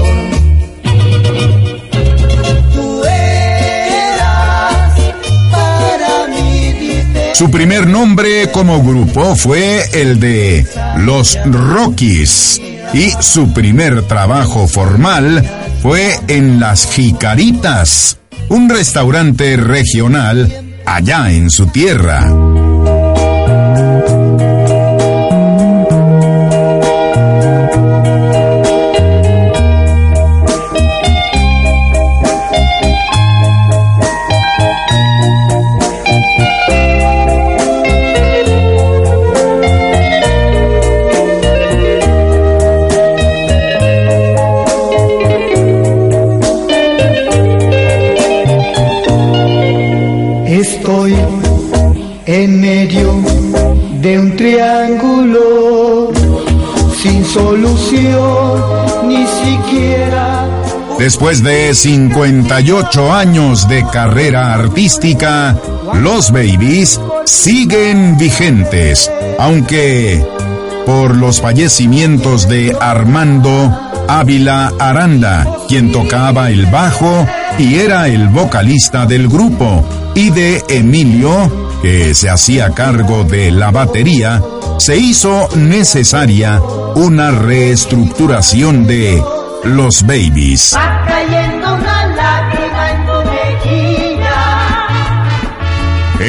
Su primer nombre como grupo fue el de Los Rockies y su primer trabajo formal fue en Las Jicaritas, un restaurante regional allá en su tierra. Triángulo sin solución, ni siquiera Después de 58 años de carrera artística, los Babies siguen vigentes, aunque por los fallecimientos de Armando Ávila Aranda, quien tocaba el bajo y era el vocalista del grupo, y de Emilio, que se hacía cargo de la batería, se hizo necesaria una reestructuración de Los Babies.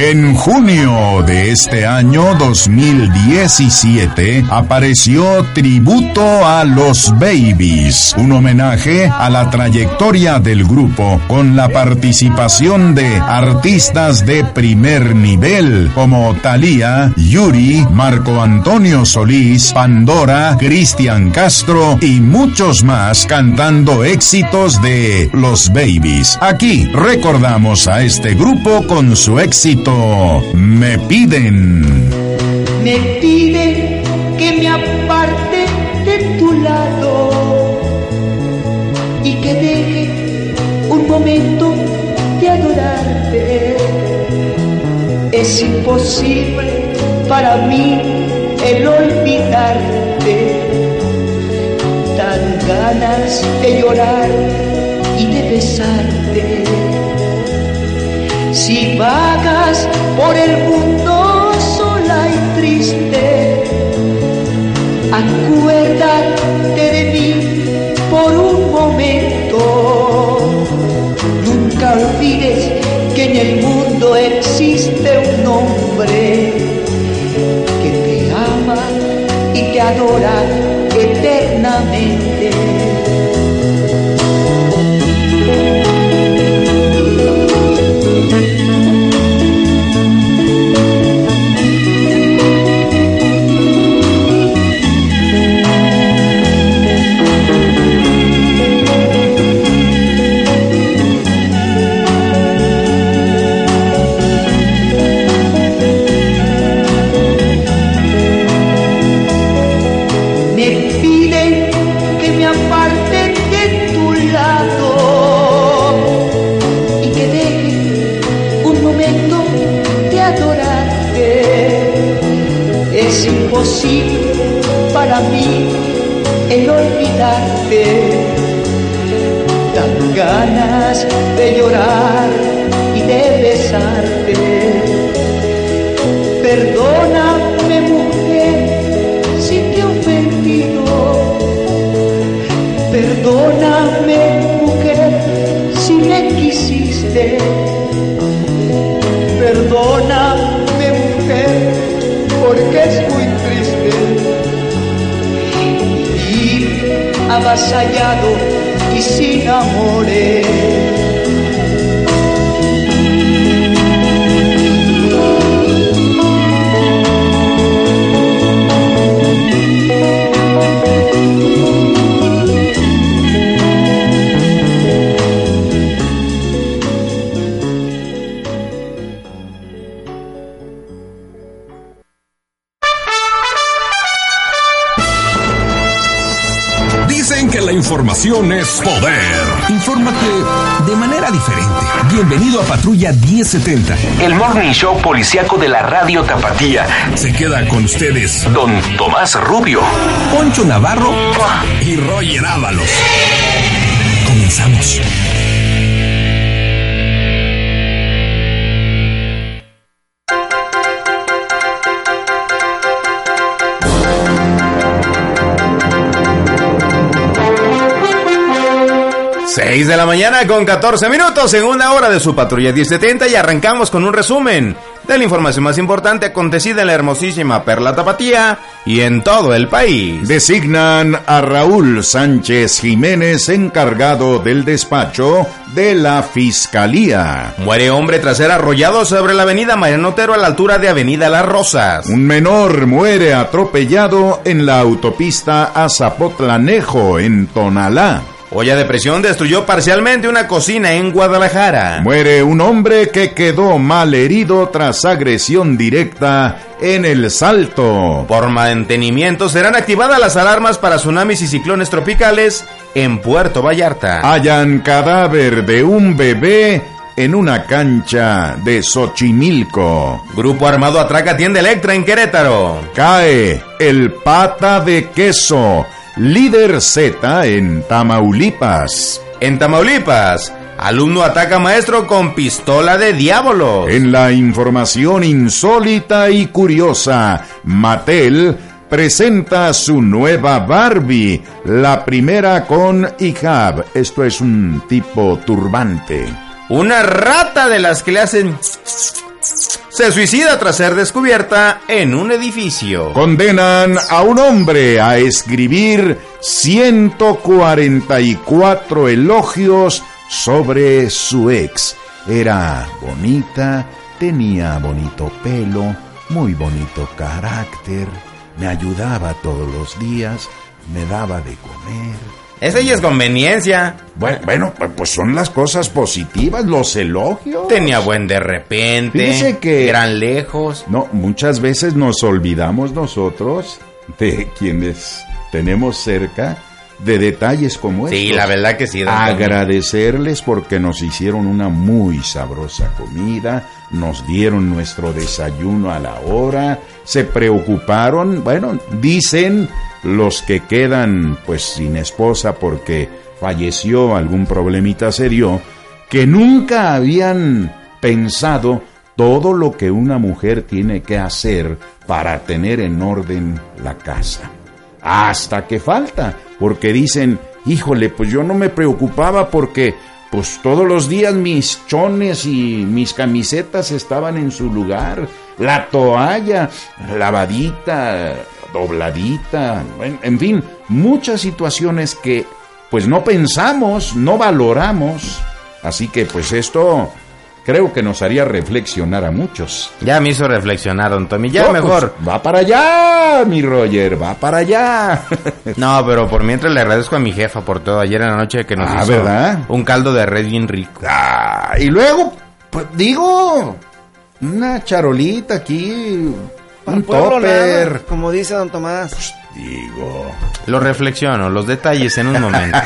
En junio de este año 2017 apareció Tributo a los Babies, un homenaje a la trayectoria del grupo con la participación de artistas de primer nivel como Thalía, Yuri, Marco Antonio Solís, Pandora, Cristian Castro y muchos más cantando éxitos de los Babies. Aquí recordamos a este grupo con su éxito Me piden. Me pide que me aparte de tu lado y que deje un momento de adorarte. Es imposible para mí el olvidarte. Dan ganas de llorar y de besarte. Si vagas por el mundo sola y triste, acuérdate de mí por un momento. Nunca olvides que en el mundo existe un hombre que te ama y te adora eternamente. Avasallado y sin amores. Información es poder. Infórmate de manera diferente. Bienvenido a Patrulla 1070. El Morning Show policiaco de la radio Tapatía. Se queda con ustedes Don Tomás Rubio. Poncho Navarro y Roger Ábalos. Comenzamos. Seis de la mañana con 14 minutos, segunda hora de su patrulla 1070 y arrancamos con un resumen de la información más importante acontecida en la hermosísima Perla Tapatía y en todo el país. Designan a Raúl Sánchez Jiménez encargado del despacho de la Fiscalía. Muere hombre tras ser arrollado sobre la avenida Mariano Otero a la altura de Avenida Las Rosas. Un menor muere atropellado en la autopista a Zapotlanejo, en Tonalá. Olla de presión destruyó parcialmente una cocina en Guadalajara. Muere un hombre que quedó mal herido tras agresión directa en el Salto. Por mantenimiento serán activadas las alarmas para tsunamis y ciclones tropicales en Puerto Vallarta. Hallan cadáver de un bebé en una cancha de Xochimilco. Grupo armado atraca tienda Electra en Querétaro. Cae el pata de queso, líder Z en Tamaulipas. En Tamaulipas, Alumno ataca maestro con pistola de diablo. En la información insólita y curiosa, Mattel presenta su nueva Barbie, la primera con hijab. Esto es un tipo turbante. Una rata de las que le hacen... Se suicida tras ser descubierta en un edificio. Condenan a un hombre a escribir 144 elogios sobre su ex. Era bonita, tenía bonito pelo, muy bonito carácter, me ayudaba todos los días, me daba de comer. Esa ya es conveniencia. Bueno, bueno, pues son las cosas positivas, los elogios. Tenía buen de repente. Fíjese que- Eran lejos. No, muchas veces nos olvidamos nosotros de quienes tenemos cerca de detalles como estos. Sí, la verdad que sí. Agradecerles porque nos hicieron una muy sabrosa comida, nos dieron nuestro desayuno a la hora, se preocuparon, bueno, dicen los que quedan pues sin esposa porque falleció, algún problemita se dio, que nunca habían pensado todo lo que una mujer tiene que hacer para tener en orden la casa. Hasta que falta, porque dicen, híjole, pues yo no me preocupaba porque pues todos los días mis chones y mis camisetas estaban en su lugar, la toalla lavadita, dobladita, en, en fin, muchas situaciones que pues no pensamos, no valoramos, así que pues esto creo que nos haría reflexionar a muchos. Ya me hizo reflexionar, don Tommy. Ya No, mejor. pues, va para allá, mi Roger, va para allá. No, pero por mientras le agradezco a mi jefa por todo ayer en la noche que nos Ah, hizo ¿verdad? un caldo de red bien rico. Ah, y luego, pues digo, una charolita aquí, un Pueblo topper. nada, como dice don Tomás. Digo. Lo reflexiono, los detalles en un momento.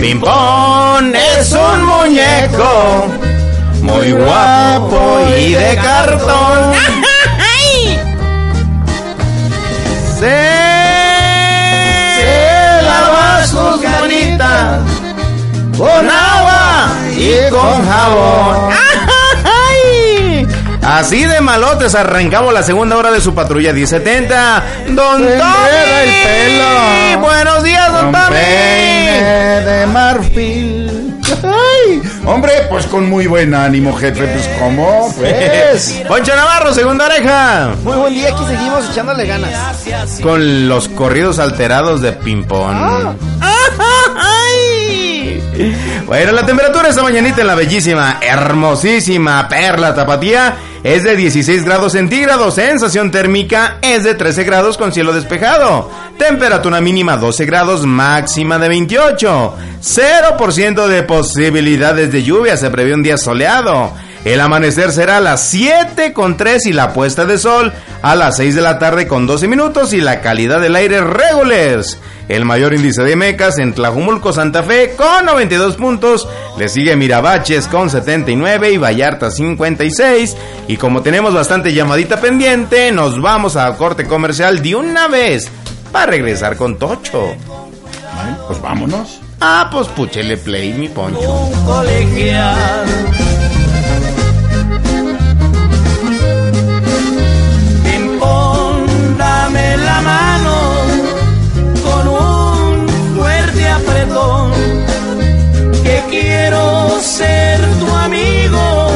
Pimpón es un muñeco muy guapo y de cartón. Se, se lava sus manitas con agua y con jabón. Así de malotes arrancamos la segunda hora de su patrulla 1070. Don Tommy. enreda el pelo. Buenos días, don Con Tommy. de marfil. Ay, hombre, pues con muy buen ánimo, jefe, pues cómo, pues. Poncho Navarro, segunda oreja. Muy buen día, aquí seguimos echándole ganas. Con los corridos alterados de ping-pong. ¡Ay! Bueno, la temperatura esta mañanita en la bellísima, hermosísima Perla Tapatía es de 16 grados centígrados. Sensación térmica es de 13 grados con cielo despejado. Temperatura mínima 12 grados, máxima de 28. 0% de posibilidades de lluvia. Se prevé un día soleado. El amanecer será a las 7 con 3 y la puesta de sol a las 6 de la tarde con 12 minutos y la calidad del aire regulars. El mayor índice de mecas en Tlajumulco, Santa Fe con 92 puntos. Le sigue Mirabaches con 79 y Vallarta 56. Y como tenemos bastante llamadita pendiente, nos vamos a corte comercial de una vez para regresar con Tocho. Pues vámonos. Ah, pues puchele play, mi poncho. un colegial. Ser tu amigo.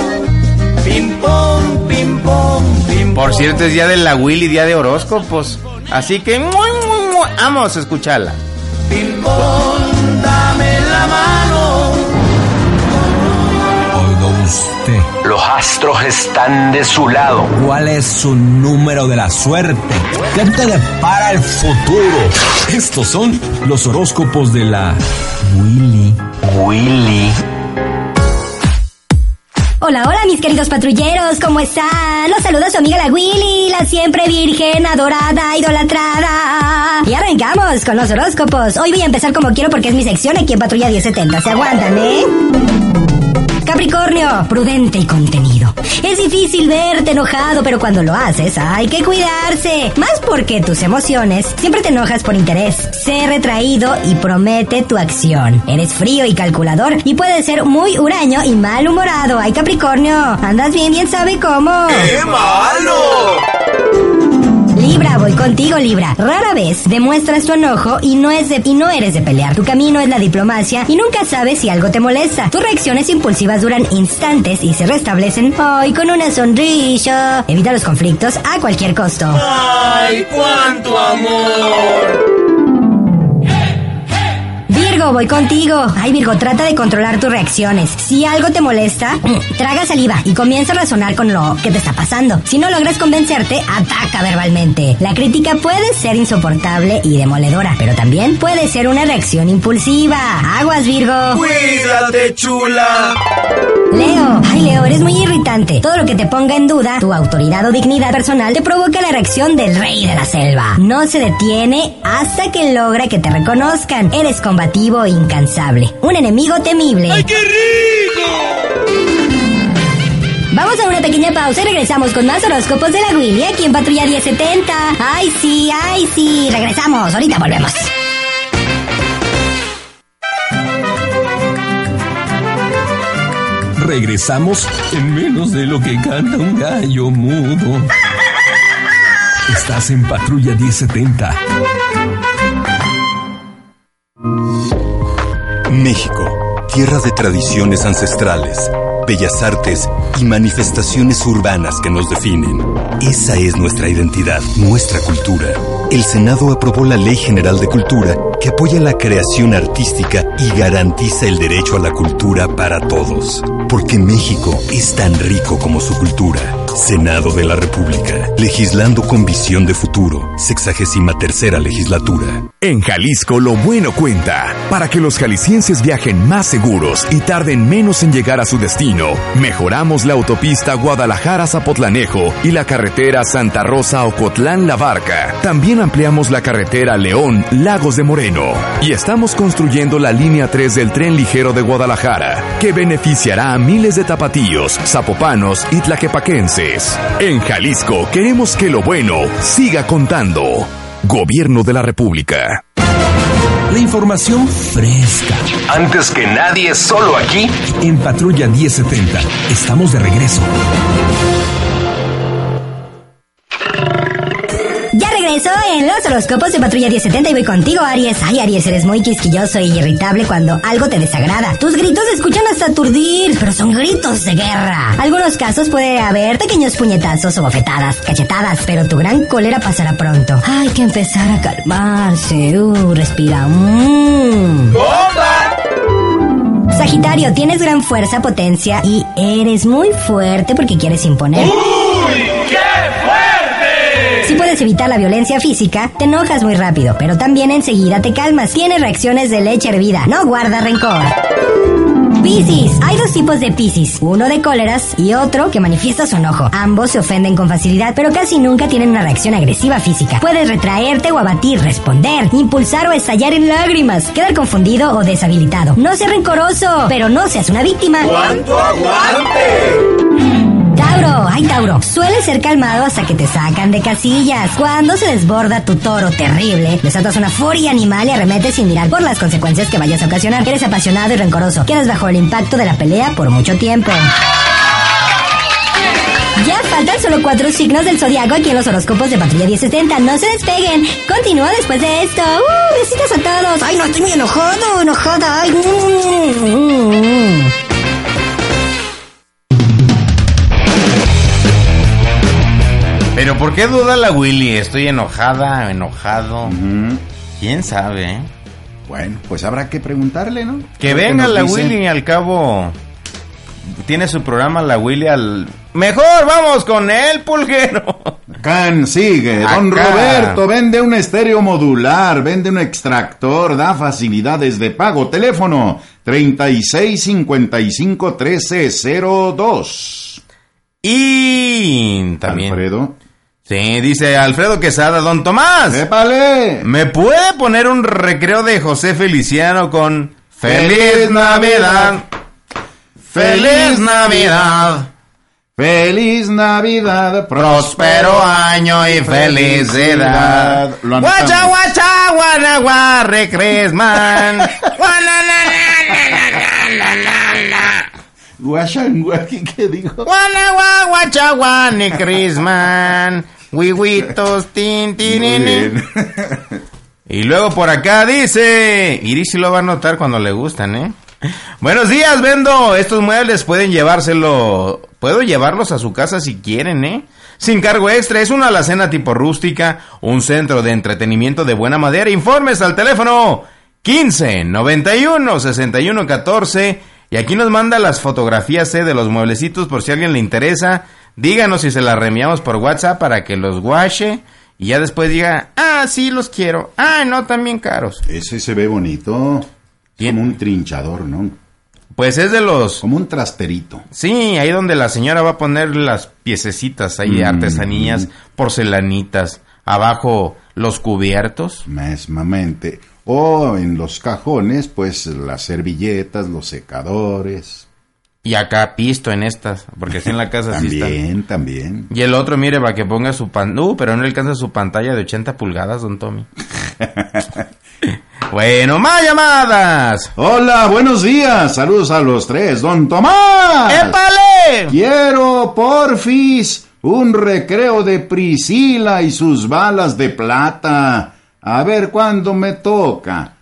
Ping-pong, ping-pong, ping-pong. Por cierto, es día de la Willy, día de horóscopos. Así que ¡mua, mua, mua! vamos a escucharla. Ping-pong, dame la mano. Oiga usted, Los astros están de su lado. ¿cuál es su número de la suerte? ¿Qué te depara el futuro? Estos son los horóscopos de la Willy. Willy. Hola, hola mi mis queridos patrulleros? ¿Cómo están? Los saluda su amiga la Willy, la siempre virgen, adorada, idolatrada. Y arrancamos con los horóscopos. Hoy voy a empezar como quiero porque es mi sección aquí en Patrulla 1070. ¿Se aguantan, eh? Capricornio, prudente y contenido. Es difícil verte enojado, pero cuando lo haces hay que cuidarse. Más porque tus emociones siempre te enojas por interés. Sé retraído y promete tu acción. Eres frío y calculador y puedes ser muy huraño y malhumorado. Ay, Capricornio, andas bien, bien sabe cómo. ¡Qué malo! Voy contigo, Libra. Rara vez demuestras tu enojo y no es y no eres de pelear. Tu camino es la diplomacia y nunca sabes si algo te molesta. Tus reacciones impulsivas duran instantes y se restablecen hoy con una sonrisa. Evita los conflictos a cualquier costo. ¡Ay, cuánto amor! Virgo, voy contigo. Ay, Virgo, trata de controlar tus reacciones. Si algo te molesta, traga saliva y comienza a razonar con lo que te está pasando. Si no logras convencerte, ataca verbalmente. La crítica puede ser insoportable y demoledora, pero también puede ser una reacción impulsiva. Aguas, Virgo. ¡Cuídate, chula! Leo, ay Leo, eres muy irritante. Todo lo que te ponga en duda, tu autoridad o dignidad personal, te provoca la reacción del rey de la selva. No se detiene hasta que logra que te reconozcan. Eres combativo e incansable. Un enemigo temible. ¡Ay, qué rico! Vamos a una pequeña pausa y regresamos con más horóscopos de la Willy aquí en Patrulla 1070. Ay, sí, ay, sí. Regresamos, ahorita volvemos. Regresamos en menos de lo que canta un gallo mudo. Estás en Patrulla 1070. México, tierra de tradiciones ancestrales, bellas artes y manifestaciones urbanas que nos definen. Esa es nuestra identidad, nuestra cultura. El Senado aprobó la Ley General de Cultura que apoya la creación artística y garantiza el derecho a la cultura para todos. Porque México es tan rico como su cultura. Senado de la República, legislando con visión de futuro, sexagésima tercera legislatura. En Jalisco lo bueno cuenta. Para que los jaliscienses viajen más seguros y tarden menos en llegar a su destino, mejoramos la autopista Guadalajara-Zapotlanejo y la carretera Santa Rosa-Ocotlán-La Barca. También ampliamos la carretera León-Lagos de Moreno. Y estamos construyendo la línea 3 del tren ligero de Guadalajara, que beneficiará a miles de tapatíos, zapopanos y tlaquepaquenses. En Jalisco queremos que lo bueno siga contando. Gobierno de la República. La información fresca. Antes que nadie, solo aquí. En Patrulla 1070. Estamos de regreso. Regreso en los horóscopos de Patrulla 1070 y voy contigo, Aries. Ay, Aries, eres muy quisquilloso y irritable cuando algo te desagrada. Tus gritos se escuchan hasta aturdir, pero son gritos de guerra. Algunos casos puede haber pequeños puñetazos o bofetadas, cachetadas, pero tu gran cólera pasará pronto. Hay que empezar a calmarse. Uh, respira. Mm. Sagitario, tienes gran fuerza, potencia y eres muy fuerte porque quieres imponer. Puedes evitar la violencia física, te enojas muy rápido, pero también enseguida te calmas. Tienes reacciones de leche hervida, no guardas rencor. Piscis, hay dos tipos de Piscis, uno de cóleras y otro que manifiesta su enojo. Ambos se ofenden con facilidad, pero casi nunca tienen una reacción agresiva física. Puedes retraerte o abatir, responder, impulsar o estallar en lágrimas, quedar confundido o deshabilitado. No seas rencoroso, pero no seas una víctima. ¡Cuánto aguante! Tauro, ay Tauro, suele ser calmado hasta que te sacan de casillas. Cuando se desborda tu toro terrible, desatas una furia animal y arremetes sin mirar por las consecuencias que vayas a ocasionar. Eres apasionado y rencoroso. Quedas bajo el impacto de la pelea por mucho tiempo. Ya faltan solo cuatro signos del zodiaco aquí en los horóscopos de Patrulla 1070. No se despeguen. Continúa después de esto. ¡Uh! Besitos a todos. Ay, no, estoy muy enojado, enojada. Ay, mm, mm, mm. Pero ¿por qué duda la Willy? Estoy enojada, enojado. ¿Quién sabe? Bueno, pues habrá que preguntarle, ¿no? Que venga la dice- Willy al cabo. Tiene su programa la Willy al... Mejor vamos con el pulguero. Can, sigue. Don Acá. Roberto vende un estéreo modular, vende un extractor, da facilidades de pago. Teléfono 3655 1302. Y también. Alfredo. Sí, dice Alfredo Quesada, don Tomás. ¡Épale! ¿Me puede poner un recreo de José Feliciano con Feliz Navidad? Feliz Navidad. Feliz Navidad, Próspero año y felicidad. Guacha, guacha, guana, guarre, Christmas. Guana, na, na, na, na, na, na, na. Guachanguaki, ¿qué dijo? Guana, gua, guacha, guane, Christmas. Huihuitos, tin, tin, tin. Y luego por acá dice, Iris sí lo va a notar cuando le gustan, ¿eh? Buenos días, vendo. Estos muebles pueden llevárselo, puedo llevarlos a su casa si quieren, ¿eh? Sin cargo extra, es una alacena tipo rústica, un centro de entretenimiento de buena madera. Informes al teléfono 15 91 61 14 y aquí nos manda las fotografías ¿eh? de los mueblecitos por si a alguien le interesa. Díganos si se las reenviamos por WhatsApp para que los guache y ya después diga, ah, sí, los quiero. Ah, no, también caros. Ese se ve bonito. Como un trinchador, ¿no? Pues es de los... Como un trasterito. Sí, ahí donde la señora va a poner las piececitas, ahí Mm. artesanías, porcelanitas, abajo los cubiertos. Mesmamente. O en los cajones, pues las servilletas, los secadores. Y acá pisto en estas, porque así en la casa sí están. También, también. Y el otro, mire, para que ponga su pan... Uh, pero no le alcanza su pantalla de 80 pulgadas, don Tommy. bueno, más llamadas. Hola, buenos días. Saludos a los tres. Don Tomás. ¡Épale! Quiero, porfis, un recreo de Priscila y sus balas de plata. A ver cuándo me toca.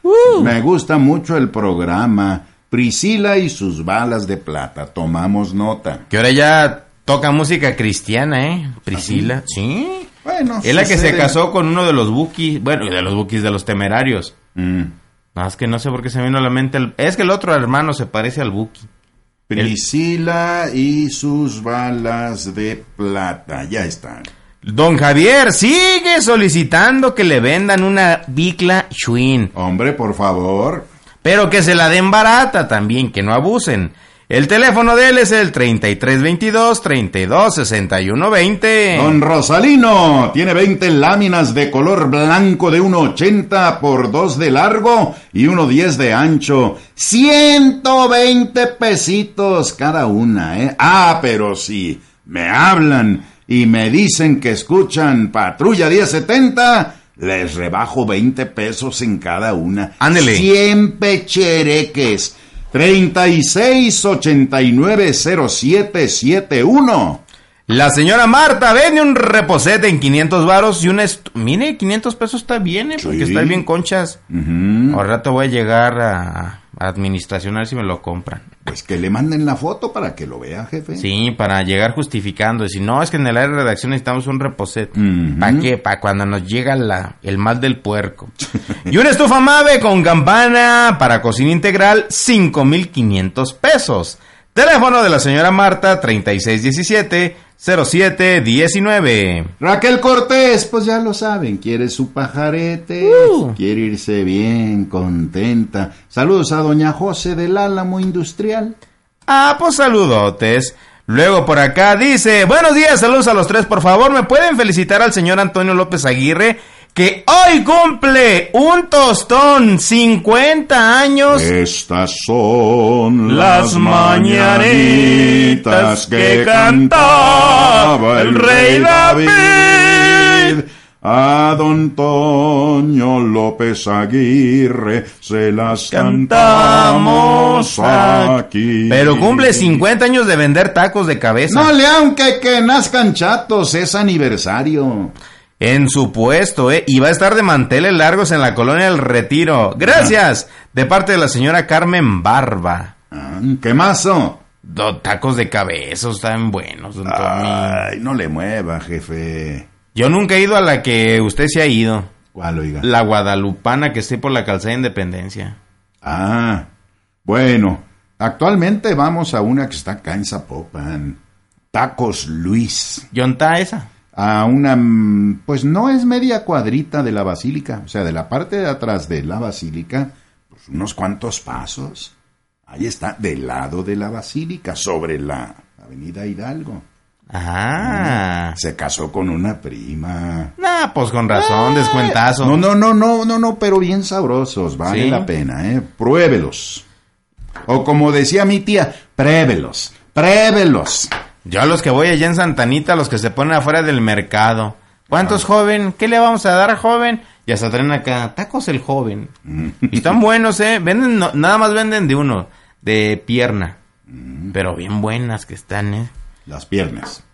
Me gusta mucho el programa. Priscila y sus balas de plata. Tomamos nota. Que ahora ya toca música cristiana, ¿eh? Priscila. ¿Sí? Bueno, Es la que se casó con uno de los bookies, bueno, de los bookies de los temerarios. Mm. No, es que no sé por qué se me vino a la mente. el- Es que el otro hermano se parece al Buki. Priscila y sus balas de plata. Ya están. Don Javier sigue solicitando que le vendan una bicla Schwinn. Hombre, por favor. Pero que se la den barata también, que no abusen. El teléfono de él es el 3322-326120. Don Rosalino tiene 20 láminas de color blanco de 1,80 por 2 de largo y 1,10 de ancho. 120 pesitos cada una, ¿eh? Ah, pero si me hablan y me dicen que escuchan Patrulla 1070, les rebajo 20 pesos en cada una. Ándele. 100 pechereques. 36 89 0771. La señora Marta vende un reposete en 500 varos y una... est- Mire, 500 pesos está bien, ¿eh? Porque Sí. está bien conchas. Ujú. Al rato voy a llegar a administración a ver si me lo compran. Pues que le manden la foto para que lo vea, jefe. Sí, para llegar justificando. Si no, es que en el área de redacción necesitamos un reposete. Ujú. ¿Para qué? Para cuando nos llega la, el mal del puerco. y una estufa Mave con campana para cocina integral, 5,500 pesos. Teléfono de la señora Marta, 3617-0719. Raquel Cortés, pues ya lo saben, quiere su pajarete, Uh. quiere irse bien, contenta. Saludos a doña José del Álamo Industrial. Ah, pues saludotes. Luego por acá dice, buenos días, saludos a los tres, por favor, ¿me pueden felicitar al señor Antonio López Aguirre? Que hoy cumple un tostón, 50 años. Estas son Las mañanitas que cantaba el rey David. A don Toño López Aguirre se las Cantamos aquí. Pero cumple 50 años de vender tacos de cabeza. No le aunque que nazcan chatos, es aniversario. En su puesto, ¿eh? Y va a estar de manteles largos en la colonia del Retiro. Gracias. De parte de la señora Carmen Barba. Ah, ¿Qué mazo? Do- tacos de cabeza, están buenos, don. Ay, no le mueva, jefe. Yo nunca he ido a la que usted se ha ido. ¿Cuál, oiga? La guadalupana que esté por la calzada de Independencia. Ah, bueno. Actualmente vamos a una que está acá en Zapopan. Tacos Luis. ¿Yonta esa? A una, pues no es media cuadrita de la basílica, o sea, de la parte de atrás de la basílica, pues unos cuantos pasos. Ahí está, del lado de la basílica, sobre la avenida Hidalgo. Ah. Se casó con una prima. Nah, pues con razón, descuentazo. No, no, no, no, no, no, pero bien sabrosos, vale ¿Sí? la pena, ¿eh? Pruébelos. O como decía mi tía, pruébelos, pruébelos. Yo a los que voy allá en Santanita, los que se ponen afuera del mercado. ¿Cuántos joven? ¿Qué le vamos a dar, joven? Y hasta traen acá, tacos el joven. Y están buenos, ¿eh? Venden, no- nada más venden de uno, de pierna. Pero bien buenas que están, ¿eh? Las piernas.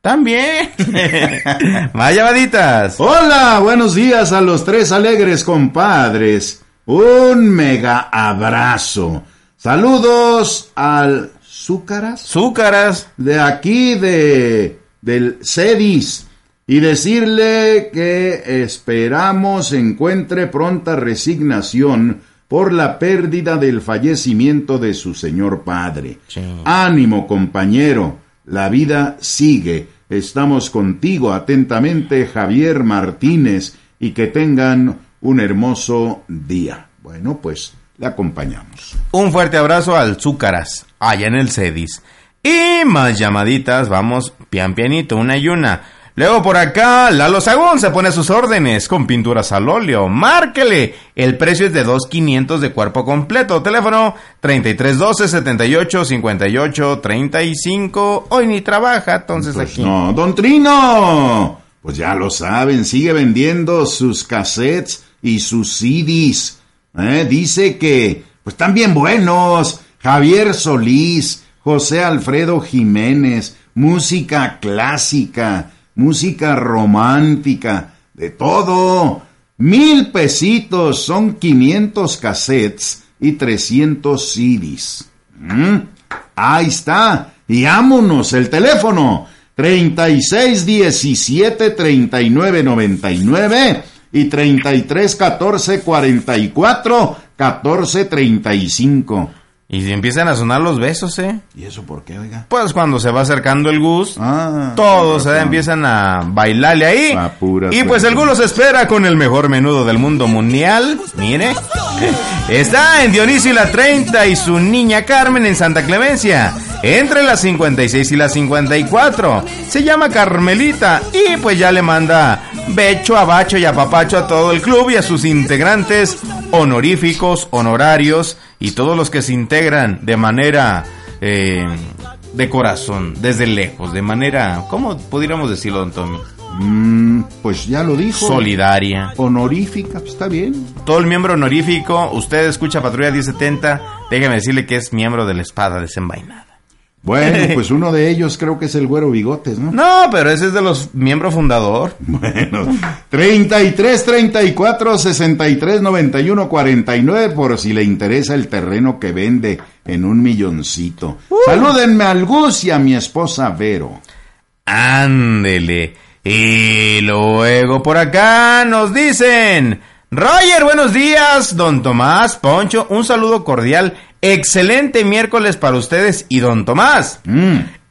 También. Más llamaditas. Hola, buenos días a los tres alegres compadres. Un mega abrazo. Saludos al Zúcaras. Zúcaras. De aquí de del CEDIS. Y decirle que esperamos encuentre pronta resignación por la pérdida del fallecimiento de su señor padre. Ánimo, compañero. La vida sigue. Estamos contigo atentamente, Javier Martínez, y que tengan un hermoso día. Bueno, pues le acompañamos. Un fuerte abrazo al Zúcaras, allá en el Cedis. Y más llamaditas, vamos pian pianito, una y una. Luego por acá, Lalo Sagún se pone a sus órdenes con pinturas al óleo. Márquele. El precio es de 2.500 de cuerpo completo. Teléfono 3312 78 58 35. Hoy ni trabaja, entonces Pues aquí. no, don Trino. Pues ya lo saben, sigue vendiendo sus cassettes y sus CDs. ¿Eh? Dice que, pues están bien buenos. Javier Solís, José Alfredo Jiménez, música clásica, música romántica, de todo. Mil pesitos son 500 cassettes y 300 CDs. ¿Mm? Ahí está. Y vámonos, el teléfono. 36 17 39 99 y 33 14 44 14 35. Y si empiezan a sonar los besos, ¿eh? ¿Y eso por qué, oiga? Pues cuando se va acercando el Gus, Ah, todos razón. empiezan a bailarle ahí. A pura Y pues el. Gus los espera con el mejor menudo del mundo mundial. Mire, está en Dionisio y la 30 y su niña Carmen en Santa Clemencia. Entre las 56 y las 54. Se llama Carmelita y pues ya le manda becho a bacho y a papacho a todo el club y a sus integrantes honoríficos, honorarios y todos los que se integran de manera eh, de corazón, desde lejos, de manera, ¿cómo pudiéramos decirlo, don Tommy? Mm, pues ya lo dijo. Solidaria. Honorífica, pues está bien. Todo el miembro honorífico, usted escucha Patrulla 1070, déjeme decirle que es miembro de la espada desenvainada. Bueno, pues uno de ellos creo que es el güero bigotes, ¿no? No, pero ese es de los miembros fundador. Bueno, 33 34 63 91 49 por si le interesa el terreno que vende en un milloncito. Salúdenme al Gus y a mi esposa Vero. Ándele. Y luego por acá nos dicen, Roger, buenos días, don Tomás, Poncho, un saludo cordial, excelente miércoles para ustedes y don Tomás.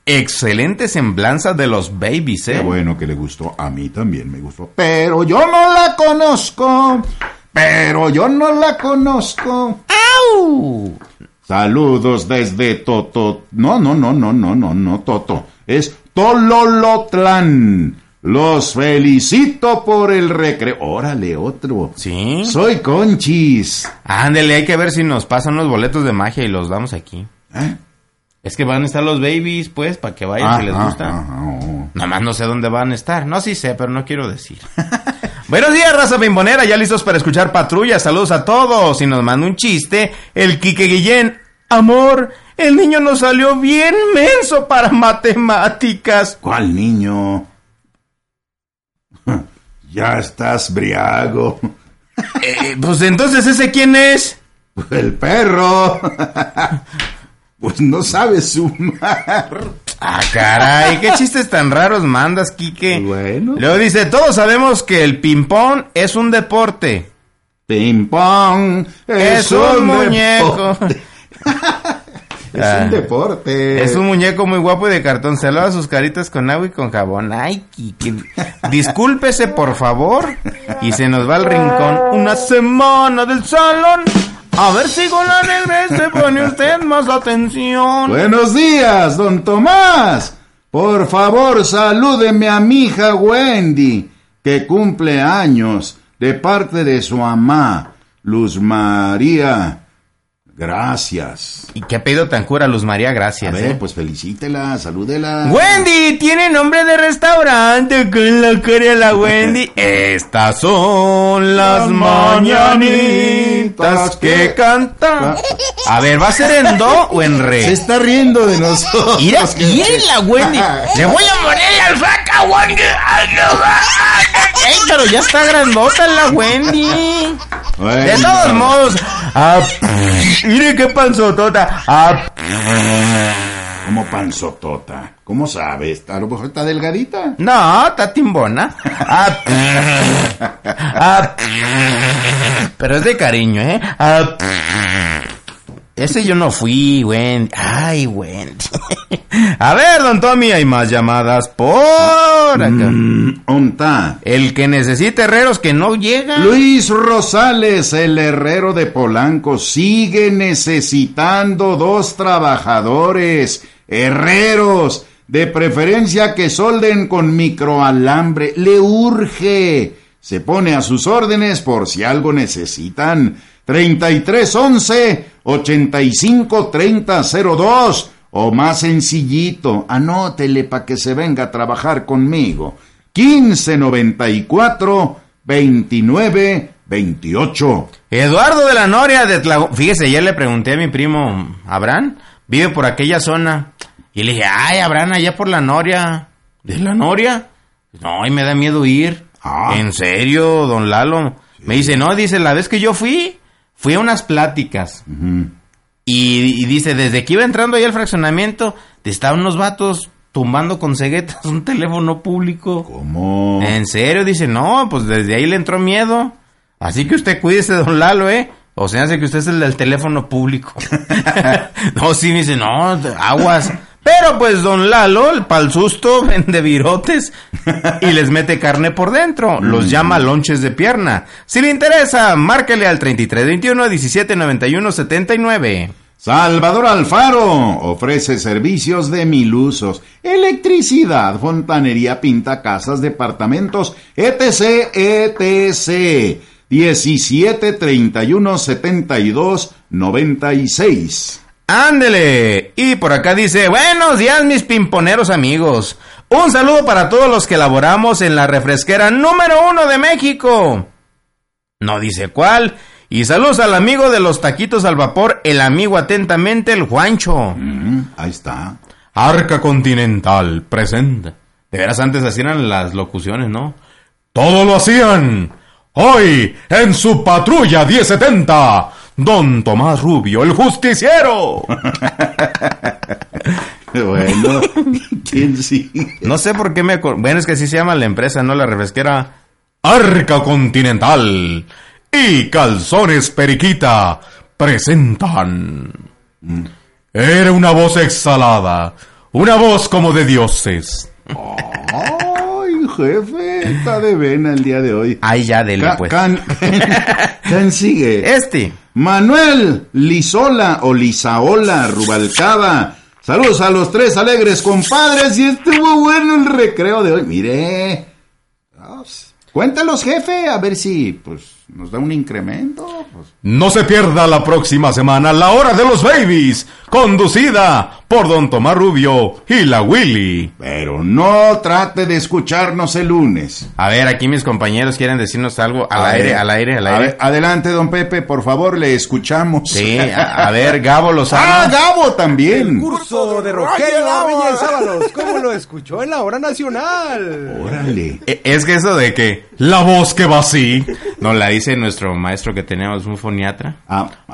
Excelente semblanza de los babies, Qué eh. bueno que le gustó, a mí también me gustó. Pero yo no la conozco. Pero yo no la conozco. ¡Au! Saludos desde Toto. No, no, no, no, no, no, no, Toto. Es Tololotlán. Los felicito por el recreo. Órale, otro. ¿Sí? Soy Conchis. Ándele, hay que ver si nos pasan unos boletos de magia y los damos aquí. ¿Eh? Es que van a estar los babies, pues, para que vayan si les gusta. ajá, oh. Nada más no sé dónde van a estar. No, sí sé, pero no quiero decir. Buenos días, raza bimbonera. Ya listos para escuchar patrulla. Saludos a todos. Y nos manda un chiste. El Quique Guillén. Amor, el niño nos salió bien menso para matemáticas. ¿Cuál niño? Ya estás briago. Eh, pues entonces, ¿ese quién es? El perro. pues no sabe sumar. Ah, caray, qué chistes tan raros mandas, Quique. Bueno. Luego dice, todos sabemos que el ping-pong es un deporte. Ping pong Es, un, muñeco. Es Ah. un deporte. Es un muñeco muy guapo y de cartón. Se lava sus caritas con agua y con jabón. Ay, Quique. Discúlpese, por favor. Y se nos va al rincón. Una semana del salón. A ver si con la negrez se pone usted más atención. Buenos días, don Tomás. Por favor, salúdeme a mi hija Wendy, que cumple años, de parte de su mamá, Luz María. Gracias. ¿Y qué pedido tan cura, Luz María? Gracias. A ver, ¿eh? pues felicítela, salúdela. Wendy tiene nombre de restaurante con la cara la Wendy. Estas son las mañanitas que canta. A ver, ¿va a ser en do o en re? Se está riendo de nosotros. Mira, la Wendy. Le voy a morir al flaca Wendy. Ey, pero ya está grandota la Wendy. De todos modos. Ah, mire qué panzotota. Ah, Como panzotota. ¿Cómo sabes? A lo mejor está delgadita. No, está timbona. Ah, ah, pero es de cariño, ¿eh? Ah, ese yo no fui, Wendy. Ay, Wendy. A ver, don Tommy, hay más llamadas por acá. Mm, onta. El que necesite herreros que no llega. Luis Rosales, el herrero de Polanco, sigue necesitando dos trabajadores, herreros, de preferencia que solden con microalambre. Le urge. Se pone a sus órdenes por si algo necesitan. 3311 85 3002 o más sencillito, anótele para que se venga a trabajar conmigo. 1594 29 28. Eduardo de la Noria de Tlago... Fíjese, ayer le pregunté a mi primo Abraham, vive por aquella zona. Y le dije, ay, Abraham, allá por la Noria. ¿De la Noria? No, y me da miedo ir. ¿En serio, don Lalo? Me dice, no, dice, la vez que yo fui, fui a unas pláticas. y, y dice, desde que iba entrando ahí al fraccionamiento, estaban unos vatos tumbando con ceguetas un teléfono público. ¿Cómo? En serio, dice, no, pues desde ahí le entró miedo. Así que usted cuídese, don Lalo, ¿eh? O sea, hace que usted es el del teléfono público. no, sí, me dice, no, aguas. Pero pues don Lalo, el susto, vende virotes y les mete carne por dentro. Los llama lonches de pierna. Si le interesa, márquele al 3321 1791 79. Salvador Alfaro ofrece servicios de mil usos, electricidad, fontanería, pinta casas, departamentos, etc, etc. 17 31 72 96. Ándele. Y por acá dice, buenos días mis pimponeros amigos. Un saludo para todos los que laboramos en la refresquera número uno de México. No dice cuál. Y saludos al amigo de los taquitos al vapor, el amigo atentamente, el Juancho. ahí está. Arca Continental, presente. De veras antes hacían las locuciones, ¿no? Todo lo hacían. Hoy, en su patrulla 1070, Don Tomás Rubio, el justiciero. bueno, ¿quién sigue? No sé por qué me... Bueno, es que así se llama la empresa, ¿no? La refresquera Arca Continental y Calzones Periquita presentan... Era una voz exhalada, una voz como de dioses. Ay, jefe, está de vena el día de hoy. Ay, ya, dele, pues. can- ¿Quién sigue? Este. Manuel Lizola o Lizaola Rubalcaba. Saludos a los tres alegres compadres y estuvo bueno el recreo de hoy. Mire. Cuéntalos, jefe, a ver si pues nos da un incremento. Pues, No se pierda la próxima semana La Hora de los Babies, conducida por Don Tomás Rubio y la Willy. Pero no trate de escucharnos el lunes. A ver, aquí mis compañeros quieren decirnos algo al A aire, ver, al aire, al a aire. ver, adelante, don Pepe, por favor, le escuchamos. Sí, a, a ver, Gabo Ah, Lozano. Gabo también. Curso de Rogelio Reyes Ábalos, ¿cómo lo escuchó en la hora nacional? Órale. E- Es que eso de que la voz que va así, nos la dice nuestro maestro que tenemos, un foniatra.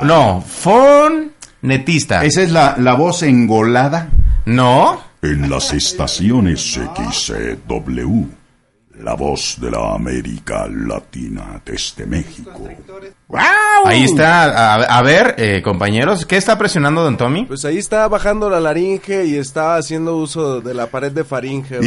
No, fonetista. Esa es la, la voz engolada. No. En las estaciones XCW, la voz de la América Latina desde México. Ahí está. A, a ver, eh, compañeros, ¿qué está presionando Don Tommy? Pues ahí está bajando la laringe y está haciendo uso de la pared de faringe.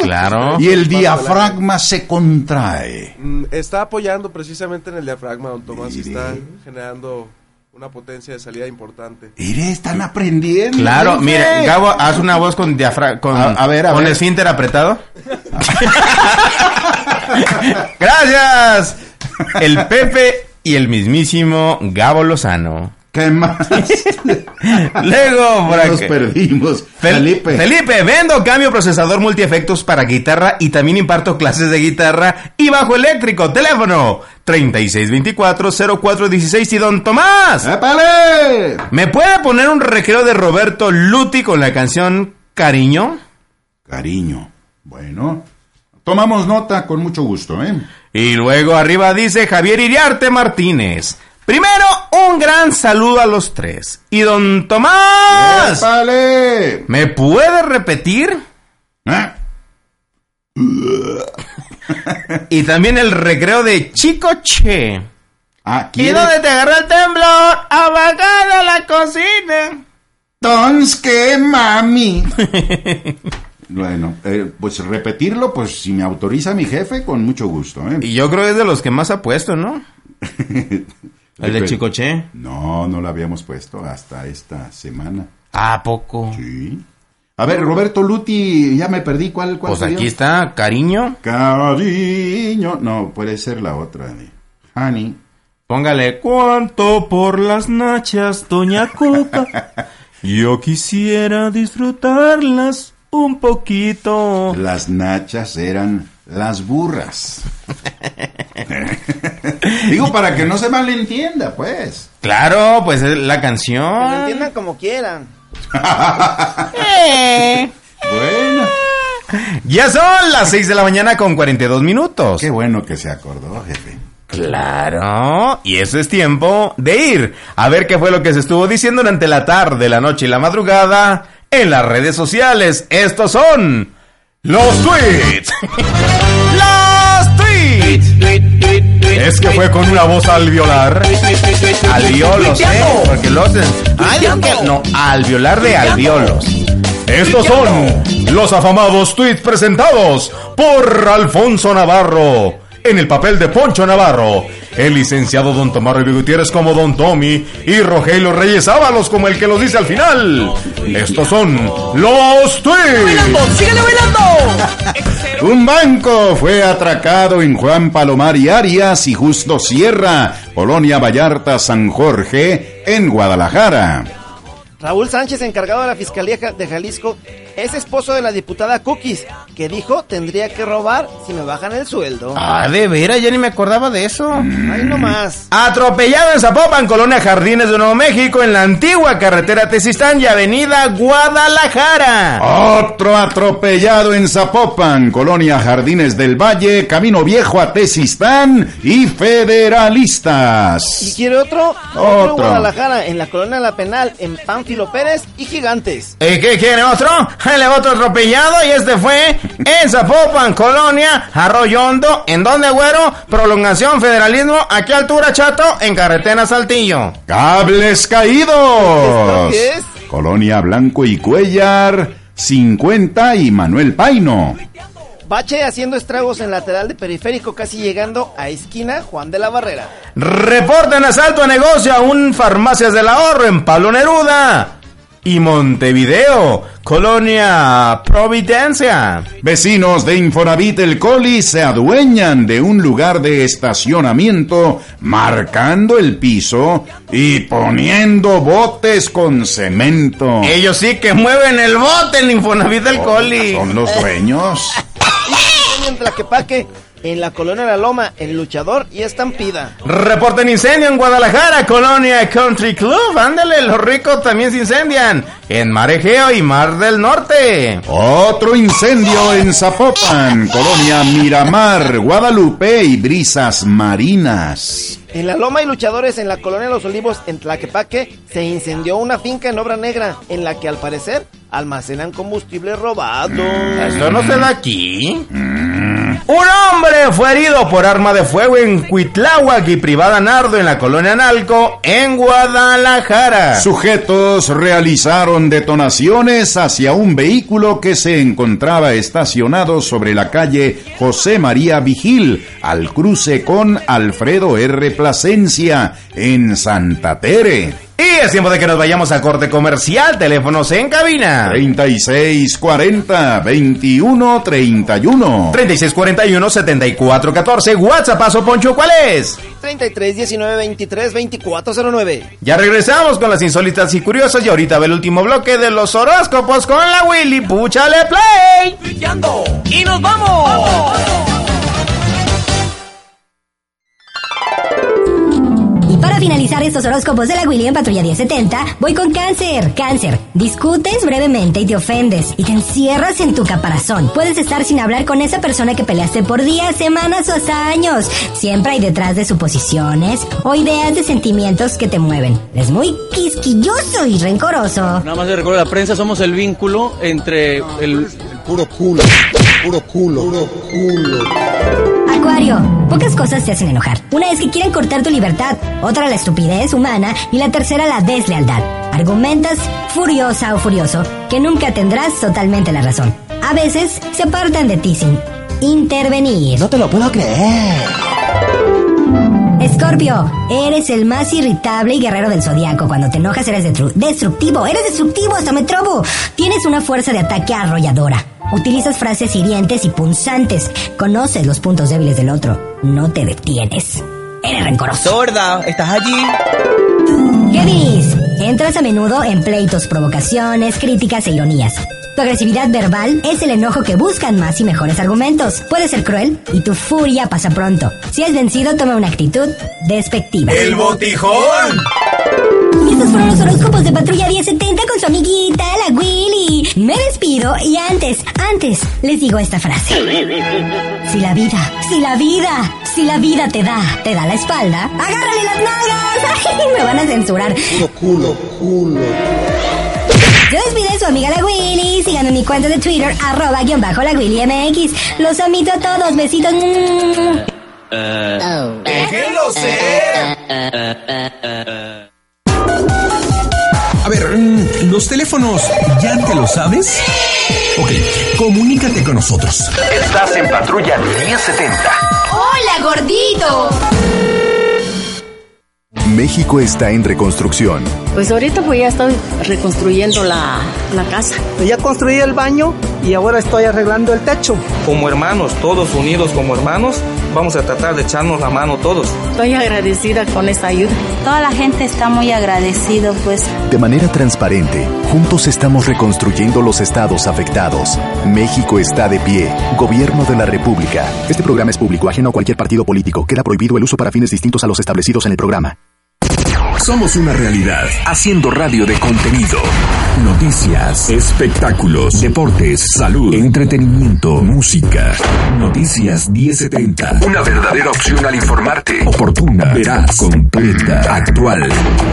Claro. Y el diafragma se contrae. Mm, Está apoyando precisamente en el diafragma, don Tomás, y está generando una potencia de salida importante. Mire, están aprendiendo. Claro, ¿sí? mire, Gabo, haz una voz con diafragma, con, A- a ver, a con ver. esfínter apretado. Gracias. El Pepe y el mismísimo Gabo Lozano. ¿Qué más? Luego, por Nos perdimos. Fel- Felipe. Felipe, vendo cambio procesador multiefectos para guitarra y también imparto clases de guitarra y bajo eléctrico. Teléfono 3624-0416 y don Tomás. ¡Épale! ¿Me puede poner un recreo de Roberto Luti con la canción Cariño? Cariño. Bueno, tomamos nota con mucho gusto, ¿eh? Y luego arriba dice Javier Iriarte Martínez. Primero, un gran saludo a los tres. Y don Tomás. ¡Épale! ¿Me puede repetir? ¿Eh? y también el recreo de Chico Che. Ah, ¿Y dónde te agarró el temblor? Apagada la cocina. Tons que mami. bueno, eh, pues repetirlo, pues si me autoriza mi jefe, con mucho gusto, ¿eh? Y yo creo que es de los que más ha puesto, ¿no? El de Chicoche. No, no lo habíamos puesto hasta esta semana. ¿A poco? Sí. A ver, Roberto Luti, ya me perdí. ¿Cuál, cuál Pues aquí está, cariño. Cariño. No, puede ser la otra de Honey. Póngale, ¿cuánto por las nachas, doña Cuca? Yo quisiera disfrutarlas un poquito. Las nachas eran las burras. Digo, para que no se malentienda, pues. Claro, pues es la Que lo canción. entiendan como quieran. Eh. Bueno. Ya son las 6 de la mañana con 42 minutos. Qué bueno que se acordó, jefe. Claro, y eso es tiempo de ir a ver qué fue lo que se estuvo diciendo durante la tarde, la noche y la madrugada en las redes sociales. Estos son los tweets. los tweets. Es que fue con una voz alviolar. Albiolos, ¿eh? Porque lo hacen. Ay, que- no, alviolar de albiolos. Estos son los afamados tweets presentados por Alfonso Navarro. En el papel de Poncho Navarro, el licenciado Don Tomás Rubio Gutiérrez como Don Tommy y Rogelio Reyes Ábalos como el que los dice al final. Estos son los tweets. ¡Síguele bailando! Un banco fue atracado en Juan Palomar y Arias y Justo Sierra, Colonia Vallarta, San Jorge, en Guadalajara. Raúl Sánchez, encargado de la Fiscalía de Jalisco, es esposo de la diputada Cookies, que dijo tendría que robar si me bajan el sueldo. Ah, de veras, ya ni me acordaba de eso. Ahí nomás. Atropellado en Zapopan, Colonia Jardines de Nuevo México, en la antigua carretera Tesistán y Avenida Guadalajara. Otro atropellado en Zapopan, Colonia Jardines del Valle, Camino Viejo a Tesistán y Federalistas. ¿Y quiere otro? Otro. en Guadalajara, en la colonia La Penal, en Pánfilo Pérez y Gigantes. ¿Y qué quiere otro? Ahí le va otro atropellado y este fue en Zapopan, Colonia, Arroyo Hondo, ¿en donde, güero? Prolongación, federalismo, ¿a qué altura, chato? En carretera Saltillo. Cables caídos. ¿Qué es? Colonia Blanco y Cuellar, 50 y Manuel Paino. Bache haciendo estragos en lateral de periférico, casi llegando a esquina Juan de la Barrera. Reporten asalto a negocio a un farmacias del ahorro en Pablo Neruda. Y Montevideo, Colonia Providencia. Vecinos de Infonavit El Coli se adueñan de un lugar de estacionamiento, marcando el piso y poniendo botes con cemento. Ellos sí que mueven el bote en Infonavit del Coli. Son los dueños. en la colonia La Loma, en Luchador y Estampida. Reporten incendio en Guadalajara, Colonia Country Club. Ándale, los ricos también se incendian. En Marejeo y Mar del Norte. Otro incendio en Zapopan, Colonia Miramar, Guadalupe y Brisas Marinas. En La Loma y Luchadores, en la colonia Los Olivos, en Tlaquepaque, se incendió una finca en obra negra, en la que al parecer almacenan combustible robado. Esto no se da aquí. Mm, Un hombre fue herido por arma de fuego en Cuitláhuac y privada Nardo en la colonia Nalco, en Guadalajara. Sujetos realizaron detonaciones hacia un vehículo que se encontraba estacionado sobre la calle José María Vigil, al cruce con Alfredo R. Plasencia, en Santa Tere. Y es tiempo de que nos vayamos a corte comercial. Teléfonos en cabina. 3640 2131 3641 7414. WhatsApp, paso Poncho, ¿cuál es? 33 19 23 2409. Ya regresamos con las insólitas y curiosas. Y ahorita ve el último bloque de los horóscopos con la Willy. ¡Púchale play! ¡Y nos vamos! Y finalizar estos horóscopos de la Willy en Patrulla 1070, voy con cáncer. Cáncer, discutes brevemente y te ofendes y te encierras en tu caparazón. Puedes estar sin hablar con esa persona que peleaste por días, semanas o hasta años. Siempre hay detrás de suposiciones o ideas de sentimientos que te mueven. Es muy quisquilloso y rencoroso. Nada más le recuerdo a la prensa, somos el vínculo entre el, puro culo, puro culo, puro culo. Acuario, pocas cosas te hacen enojar. Una es que quieren cortar tu libertad, otra la estupidez humana y la tercera la deslealtad. Argumentas furiosa o furioso que nunca tendrás totalmente la razón. A veces se apartan de ti sin intervenir. No te lo puedo creer. Escorpio, eres el más irritable y guerrero del zodiaco. Cuando te enojas eres destructivo, eres destructivo, hasta me trobo. Tienes una fuerza de ataque arrolladora. Utilizas frases hirientes y punzantes. Conoces los puntos débiles del otro. No te detienes. Eres rencoroso. Sorda, ¿estás allí? Géminis, entras a menudo en pleitos, provocaciones, críticas e ironías. Tu agresividad verbal es el enojo que buscan más y mejores argumentos. Puede ser cruel y tu furia pasa pronto. Si es vencido, toma una actitud despectiva. ¡El botijón! Y estos fueron los horóscopos de Patrulla 1070 con su amiguita, la Willy. Me despido y antes, antes, les digo esta frase. Si la vida, si la vida, si la vida te da, te da la espalda, agárrale las nalgas. Ay, me van a censurar. Puro culo, culo. Yo despide su amiga la Willy. Síganme en mi cuenta de Twitter, arroba guion bajo la Willy MX. Los amito a todos. Besitos. Mm. ¡Déjenlo ser! A ver, mm, los teléfonos, ¿ya te lo sabes? Ok, comunícate con nosotros. Estás en Patrulla 1070. ¡Hola, gordito! México está en reconstrucción. Pues ahorita pues ya estoy reconstruyendo la, la casa. Ya construí el baño y ahora estoy arreglando el techo. Como hermanos, todos unidos como hermanos, vamos a tratar de echarnos la mano todos. Estoy agradecida con esta ayuda. Toda la gente está muy agradecido, pues. De manera transparente, juntos estamos reconstruyendo los estados afectados. México está de pie. Gobierno de la República. Este programa es público, ajeno a cualquier partido político. Queda prohibido el uso para fines distintos a los establecidos en el programa. Somos una realidad, haciendo radio de contenido. Noticias, espectáculos, deportes, salud, entretenimiento, música. Noticias 1070. Una verdadera opción al informarte. Oportuna, veraz, completa, actual.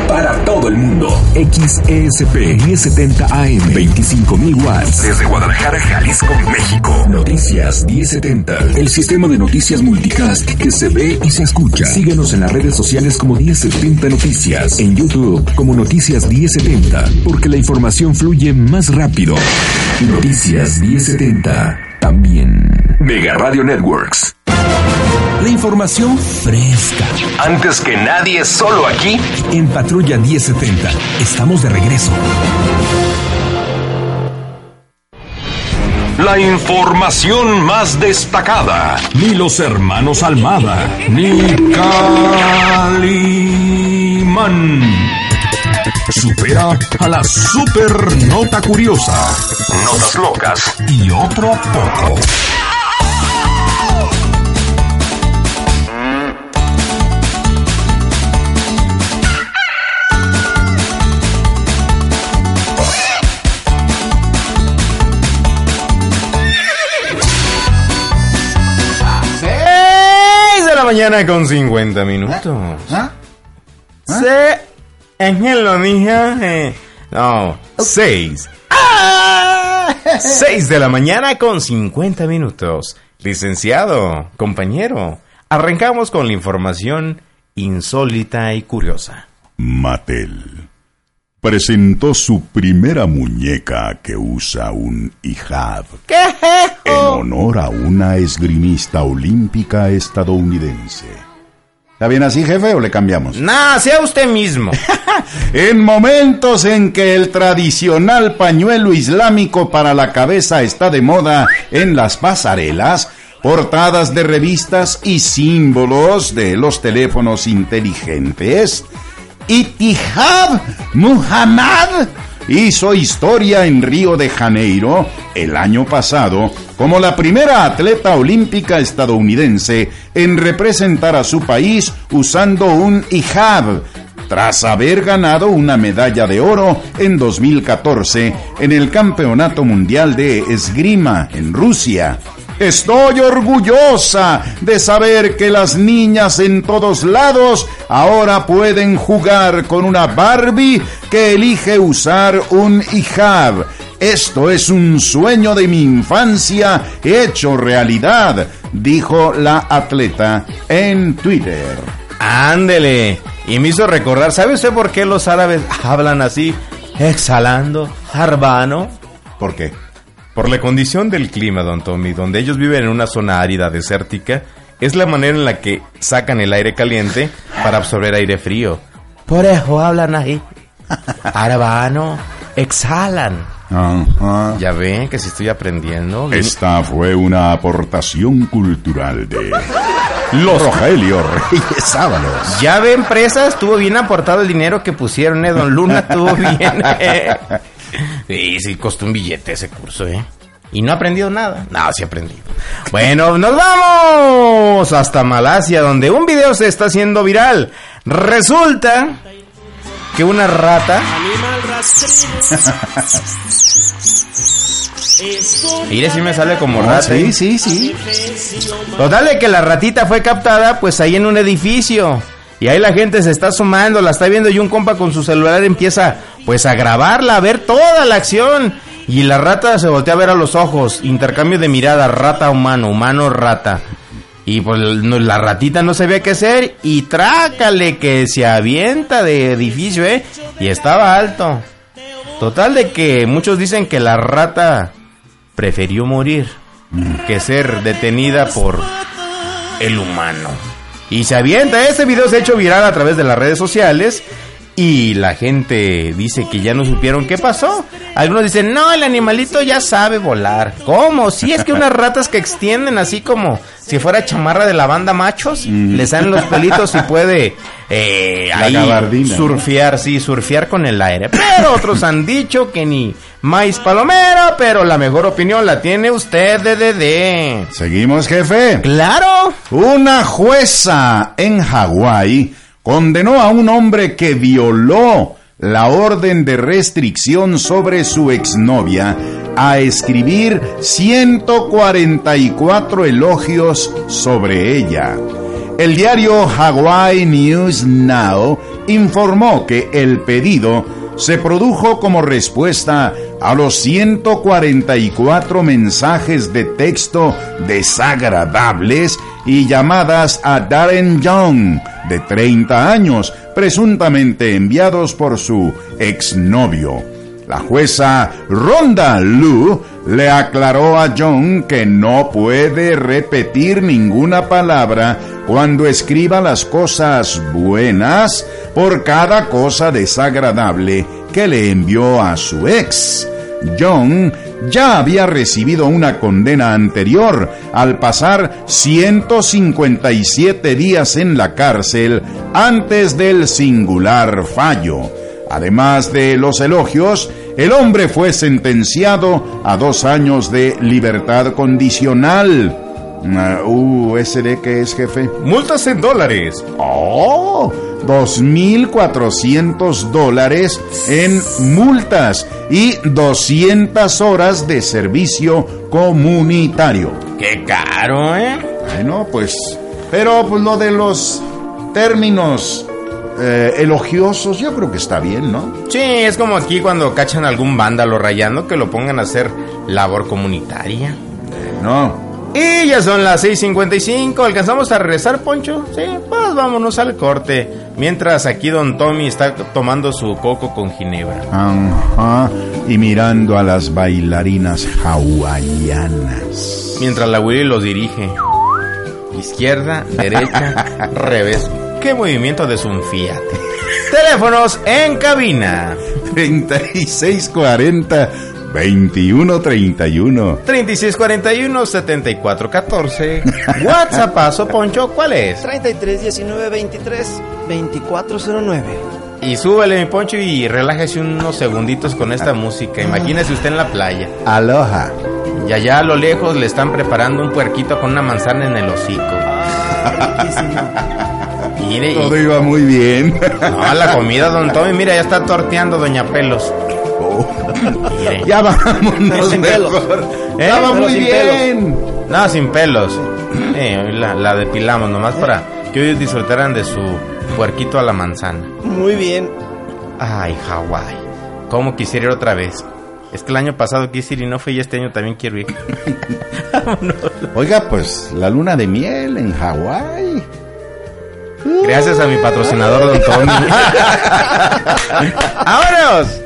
Para todo el mundo. XESP 1070 AM. 25.000 watts. Desde Guadalajara, Jalisco, México. Noticias 1070. El sistema de noticias multicast que se ve y se escucha. Síguenos en las redes sociales como 1070 Noticias. En YouTube como Noticias 1070. Porque la información fluye más rápido. Noticias 1070. También. Mega Radio Networks. La información fresca. Antes que nadie, solo aquí. En Patrulla 1070. Estamos de regreso. La información más destacada. Ni los hermanos Almada, ni Supera a la super nota curiosa. Notas locas. Y otro poco. Seis de la mañana con 50 minutos. ¿Ah? Se... Que lo dije... No, 6. 6 de la mañana con 50 minutos. Licenciado, compañero, arrancamos con la información insólita y curiosa. Mattel presentó su primera muñeca que usa un hijab ¿Qué es en honor a una esgrimista olímpica estadounidense. ¿Está bien así, jefe, o le cambiamos? Nah, sea usted mismo. En momentos en que el tradicional pañuelo islámico para la cabeza está de moda en las pasarelas, portadas de revistas y símbolos de los teléfonos inteligentes, Itihad Muhammad hizo historia en Río de Janeiro el año pasado como la primera atleta olímpica estadounidense en representar a su país usando un hijab, tras haber ganado una medalla de oro en 2014 en el Campeonato Mundial de Esgrima en Rusia. Estoy orgullosa de saber que las niñas en todos lados ahora pueden jugar con una Barbie que elige usar un hijab. Esto es un sueño de mi infancia hecho realidad, dijo la atleta en Twitter. Ándele. Y me hizo recordar, ¿sabe usted por qué los árabes hablan así, exhalando, arbano? ¿Por qué? Por la condición del clima, don Tommy, donde ellos viven en una zona árida, desértica, es la manera en la que sacan el aire caliente para absorber aire frío. Por eso hablan ahí. Arbano, exhalan. Ajá. Ya ven que si estoy aprendiendo. Esta fue una aportación cultural de Los Rogelio Reyes Ábalos. Ya ven, presa, estuvo bien aportado el dinero que pusieron, ¿eh? Don Luna estuvo bien. ¿eh? Sí, sí, costó un billete ese curso, ¿eh? Y no ha aprendido nada. No, sí he aprendido. Bueno, nos vamos hasta Malasia, donde un video se está haciendo viral. Resulta que una rata. Mire si me sale como Ah, rata. sí, ¿eh? sí, sí. Total de que la ratita fue captada pues ahí en un edificio. Y ahí la gente se está sumando, la está viendo y un compa con su celular empieza pues a grabarla, a ver toda la acción. Y la rata se voltea a ver a los ojos, intercambio de mirada, rata humano, humano rata. Y pues la ratita no sabía qué hacer y trácale que se avienta de edificio, ¿eh? Y estaba alto. Total de que muchos dicen que la rata prefirió morir que ser detenida por el humano. Y se avienta, este video se ha hecho viral a través de las redes sociales y la gente dice que ya no supieron qué pasó. Algunos dicen, no, el animalito ya sabe volar. ¿Cómo? Si es que unas ratas que extienden así como si fuera chamarra de la banda machos, le salen los pelitos y puede eh, ahí surfear, sí, surfear con el aire. Pero otros han dicho que ni maíz palomero, pero la mejor opinión la tiene usted, DDD. Seguimos, jefe. Claro. Una jueza en Hawái condenó a un hombre que violó la orden de restricción sobre su exnovia a escribir 144 elogios sobre ella. El diario Hawaii News Now informó que el pedido se produjo como respuesta a los 144 mensajes de texto desagradables y llamadas a Darren Young, de 30 años, presuntamente enviados por su exnovio. La jueza Ronda Lu le aclaró a John que no puede repetir ninguna palabra cuando escriba las cosas buenas por cada cosa desagradable que le envió a su ex. John ya había recibido una condena anterior al pasar 157 días en la cárcel antes del singular fallo. Además de los elogios, el hombre fue sentenciado a dos años de libertad condicional. Ah, Uh, ¿ese de qué es, jefe? Multas en dólares. ¡Oh! 2.400 dólares en multas y 200 horas de servicio comunitario. Qué caro, ¿eh? Bueno, pues... Pero pues lo de los términos eh, elogiosos, yo creo que está bien, ¿no? Sí, es como aquí cuando cachan algún vándalo rayando que lo pongan a hacer labor comunitaria. No, Y ya son las 6.55. ¿Alcanzamos a regresar, Poncho? Sí, pues vámonos al corte. Mientras aquí Don Tommy está tomando su coco con ginebra. Ajá. Y mirando a las bailarinas hawaianas. Mientras la Willy los dirige. Izquierda, derecha, revés. ¿Qué movimiento de un Fiat? Teléfonos en cabina. 3640 2131. 3641-7414. WhatsAppazo, Poncho, ¿cuál es? 33 19 23 2409. Y súbele, mi Poncho, y relájese unos segunditos con esta música. Imagínese usted en la playa. Aloha. Y allá a lo lejos le están preparando un puerquito con una manzana en el hocico. Mire, y- Todo iba muy bien. No, la comida, don Tommy, mira, ya está torteando Doña Pelos. Mire. Ya vámonos Sin mejor. pelos. ¿Eh? Ya va Pero muy bien. No, sin pelos. Eh, la, la depilamos nomás para que hoy disfrutaran de su puerquito a la manzana. Muy bien. Ay, Hawái. ¿Cómo quisiera ir otra vez? Es que el año pasado quise ir y no fui y este año también quiero ir. Oiga, pues la luna de miel en Hawái. Gracias a mi patrocinador, don Tommy. ¡Vámonos!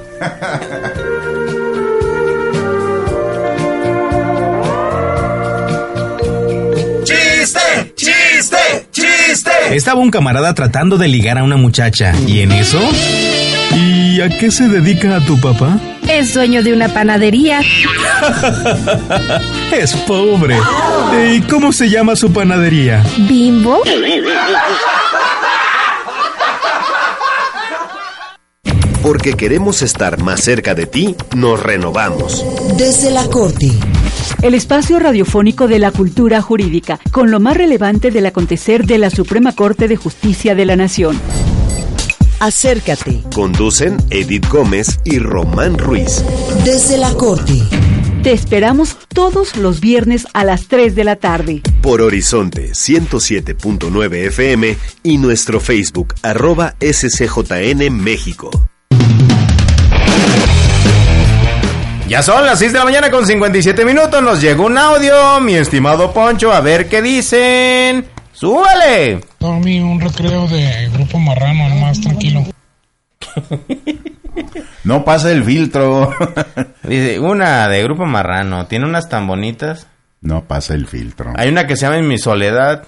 Estaba un camarada tratando de ligar a una muchacha. ¿Y en eso? ¿Y a qué se dedica tu papá? Es dueño de una panadería. Es pobre. ¿Y cómo se llama su panadería? Bimbo. Porque queremos estar más cerca de ti, nos renovamos. Desde la Corte. El espacio radiofónico de la cultura jurídica, con lo más relevante del acontecer de la Suprema Corte de Justicia de la Nación. Acércate. Conducen Edith Gómez y Román Ruiz. Desde la Corte. Te esperamos todos los viernes a las 3 de la tarde. Por Horizonte 107.9 FM y nuestro Facebook arroba SCJN México. Ya son las 6 de la mañana con 57 minutos. Nos llegó un audio, mi estimado Poncho. A ver qué dicen. ¡Súbale! Tommy, un recreo de grupo marrano, el más tranquilo. No pasa el filtro. Dice, una de Grupo Marrano. Tiene unas tan bonitas. No pasa el filtro. Hay una que se llama En mi soledad.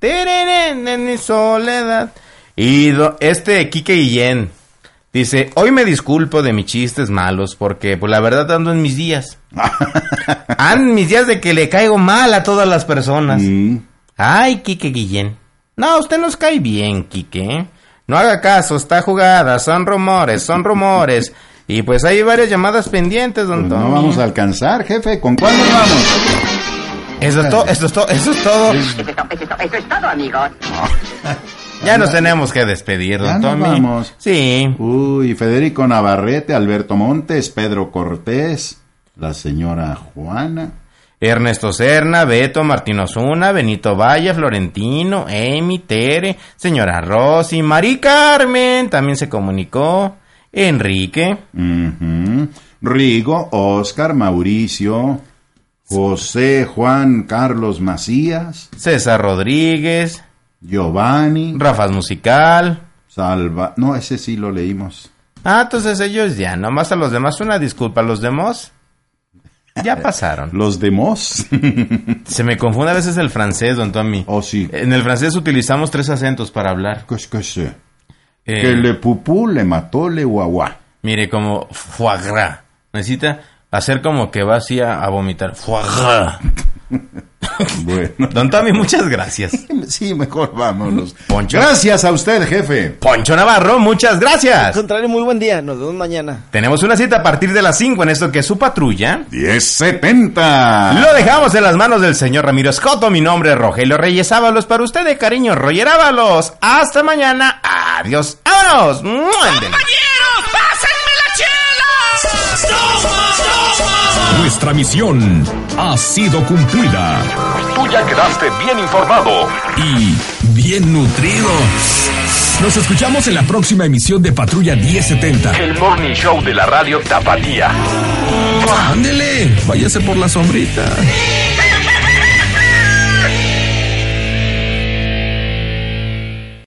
En mi soledad. Y do- este Kike Guillén dice, hoy me disculpo de mis chistes malos porque pues la verdad ando en mis días. ando en mis días de que le caigo mal a todas las personas. Ay, Kike Guillén. No, usted nos cae bien, Kike. No haga caso, está jugada, son rumores, son rumores. Y pues hay varias llamadas pendientes, don Pues no vamos a alcanzar, jefe. ¿Con cuál nos vamos? Eso es todo, eso es todo, eso es todo. Eso es todo, amigos. Ya nos tenemos que despedir, Ya don nos Tommy. vamos. Sí. Uy, Federico Navarrete, Alberto Montes, Pedro Cortés, la señora Juana. Ernesto Serna, Beto Martín Osuna, Benito Valle, Florentino, Amy, Tere, señora Rosy, Mari Carmen, también se comunicó, Enrique. Rigo, Oscar, Mauricio, José Juan Carlos Macías, César Rodríguez, Giovanni, Rafas Musical. Salva. No, ese sí lo leímos. Ah, entonces ellos ya, nomás a los demás una disculpa, los demás ya pasaron. Los demos. Se me confunde a veces el francés, don Tommy. Oh, sí. En el francés utilizamos tres acentos para hablar. ¿Qué es que sé? Eh, Que le pupú, le mató, le guagua. Mire, como foie gras. Necesita hacer como que va así a, a vomitar. Foie gras. Bueno. Don Tommy, muchas gracias. Sí, mejor vámonos. Poncho. Gracias a usted, jefe. Poncho Navarro, muchas Al gracias. contrario, muy buen día. Nos vemos mañana. Tenemos una cita a partir de las 5 en esto que es su patrulla. 1070. Lo dejamos en las manos del señor Ramiro Escoto. Mi nombre es Rogelio Reyes Ábalos. Para usted de cariño, Roger Ábalos. Hasta mañana. Adiós. ¡Vámonos! ¡Muéndele! Nuestra misión ha sido cumplida. Tú ya quedaste bien informado. Y bien nutrido. Nos escuchamos en la próxima emisión de Patrulla 1070. El morning show de la radio Tapatía. Ándele, váyase por la sombrita.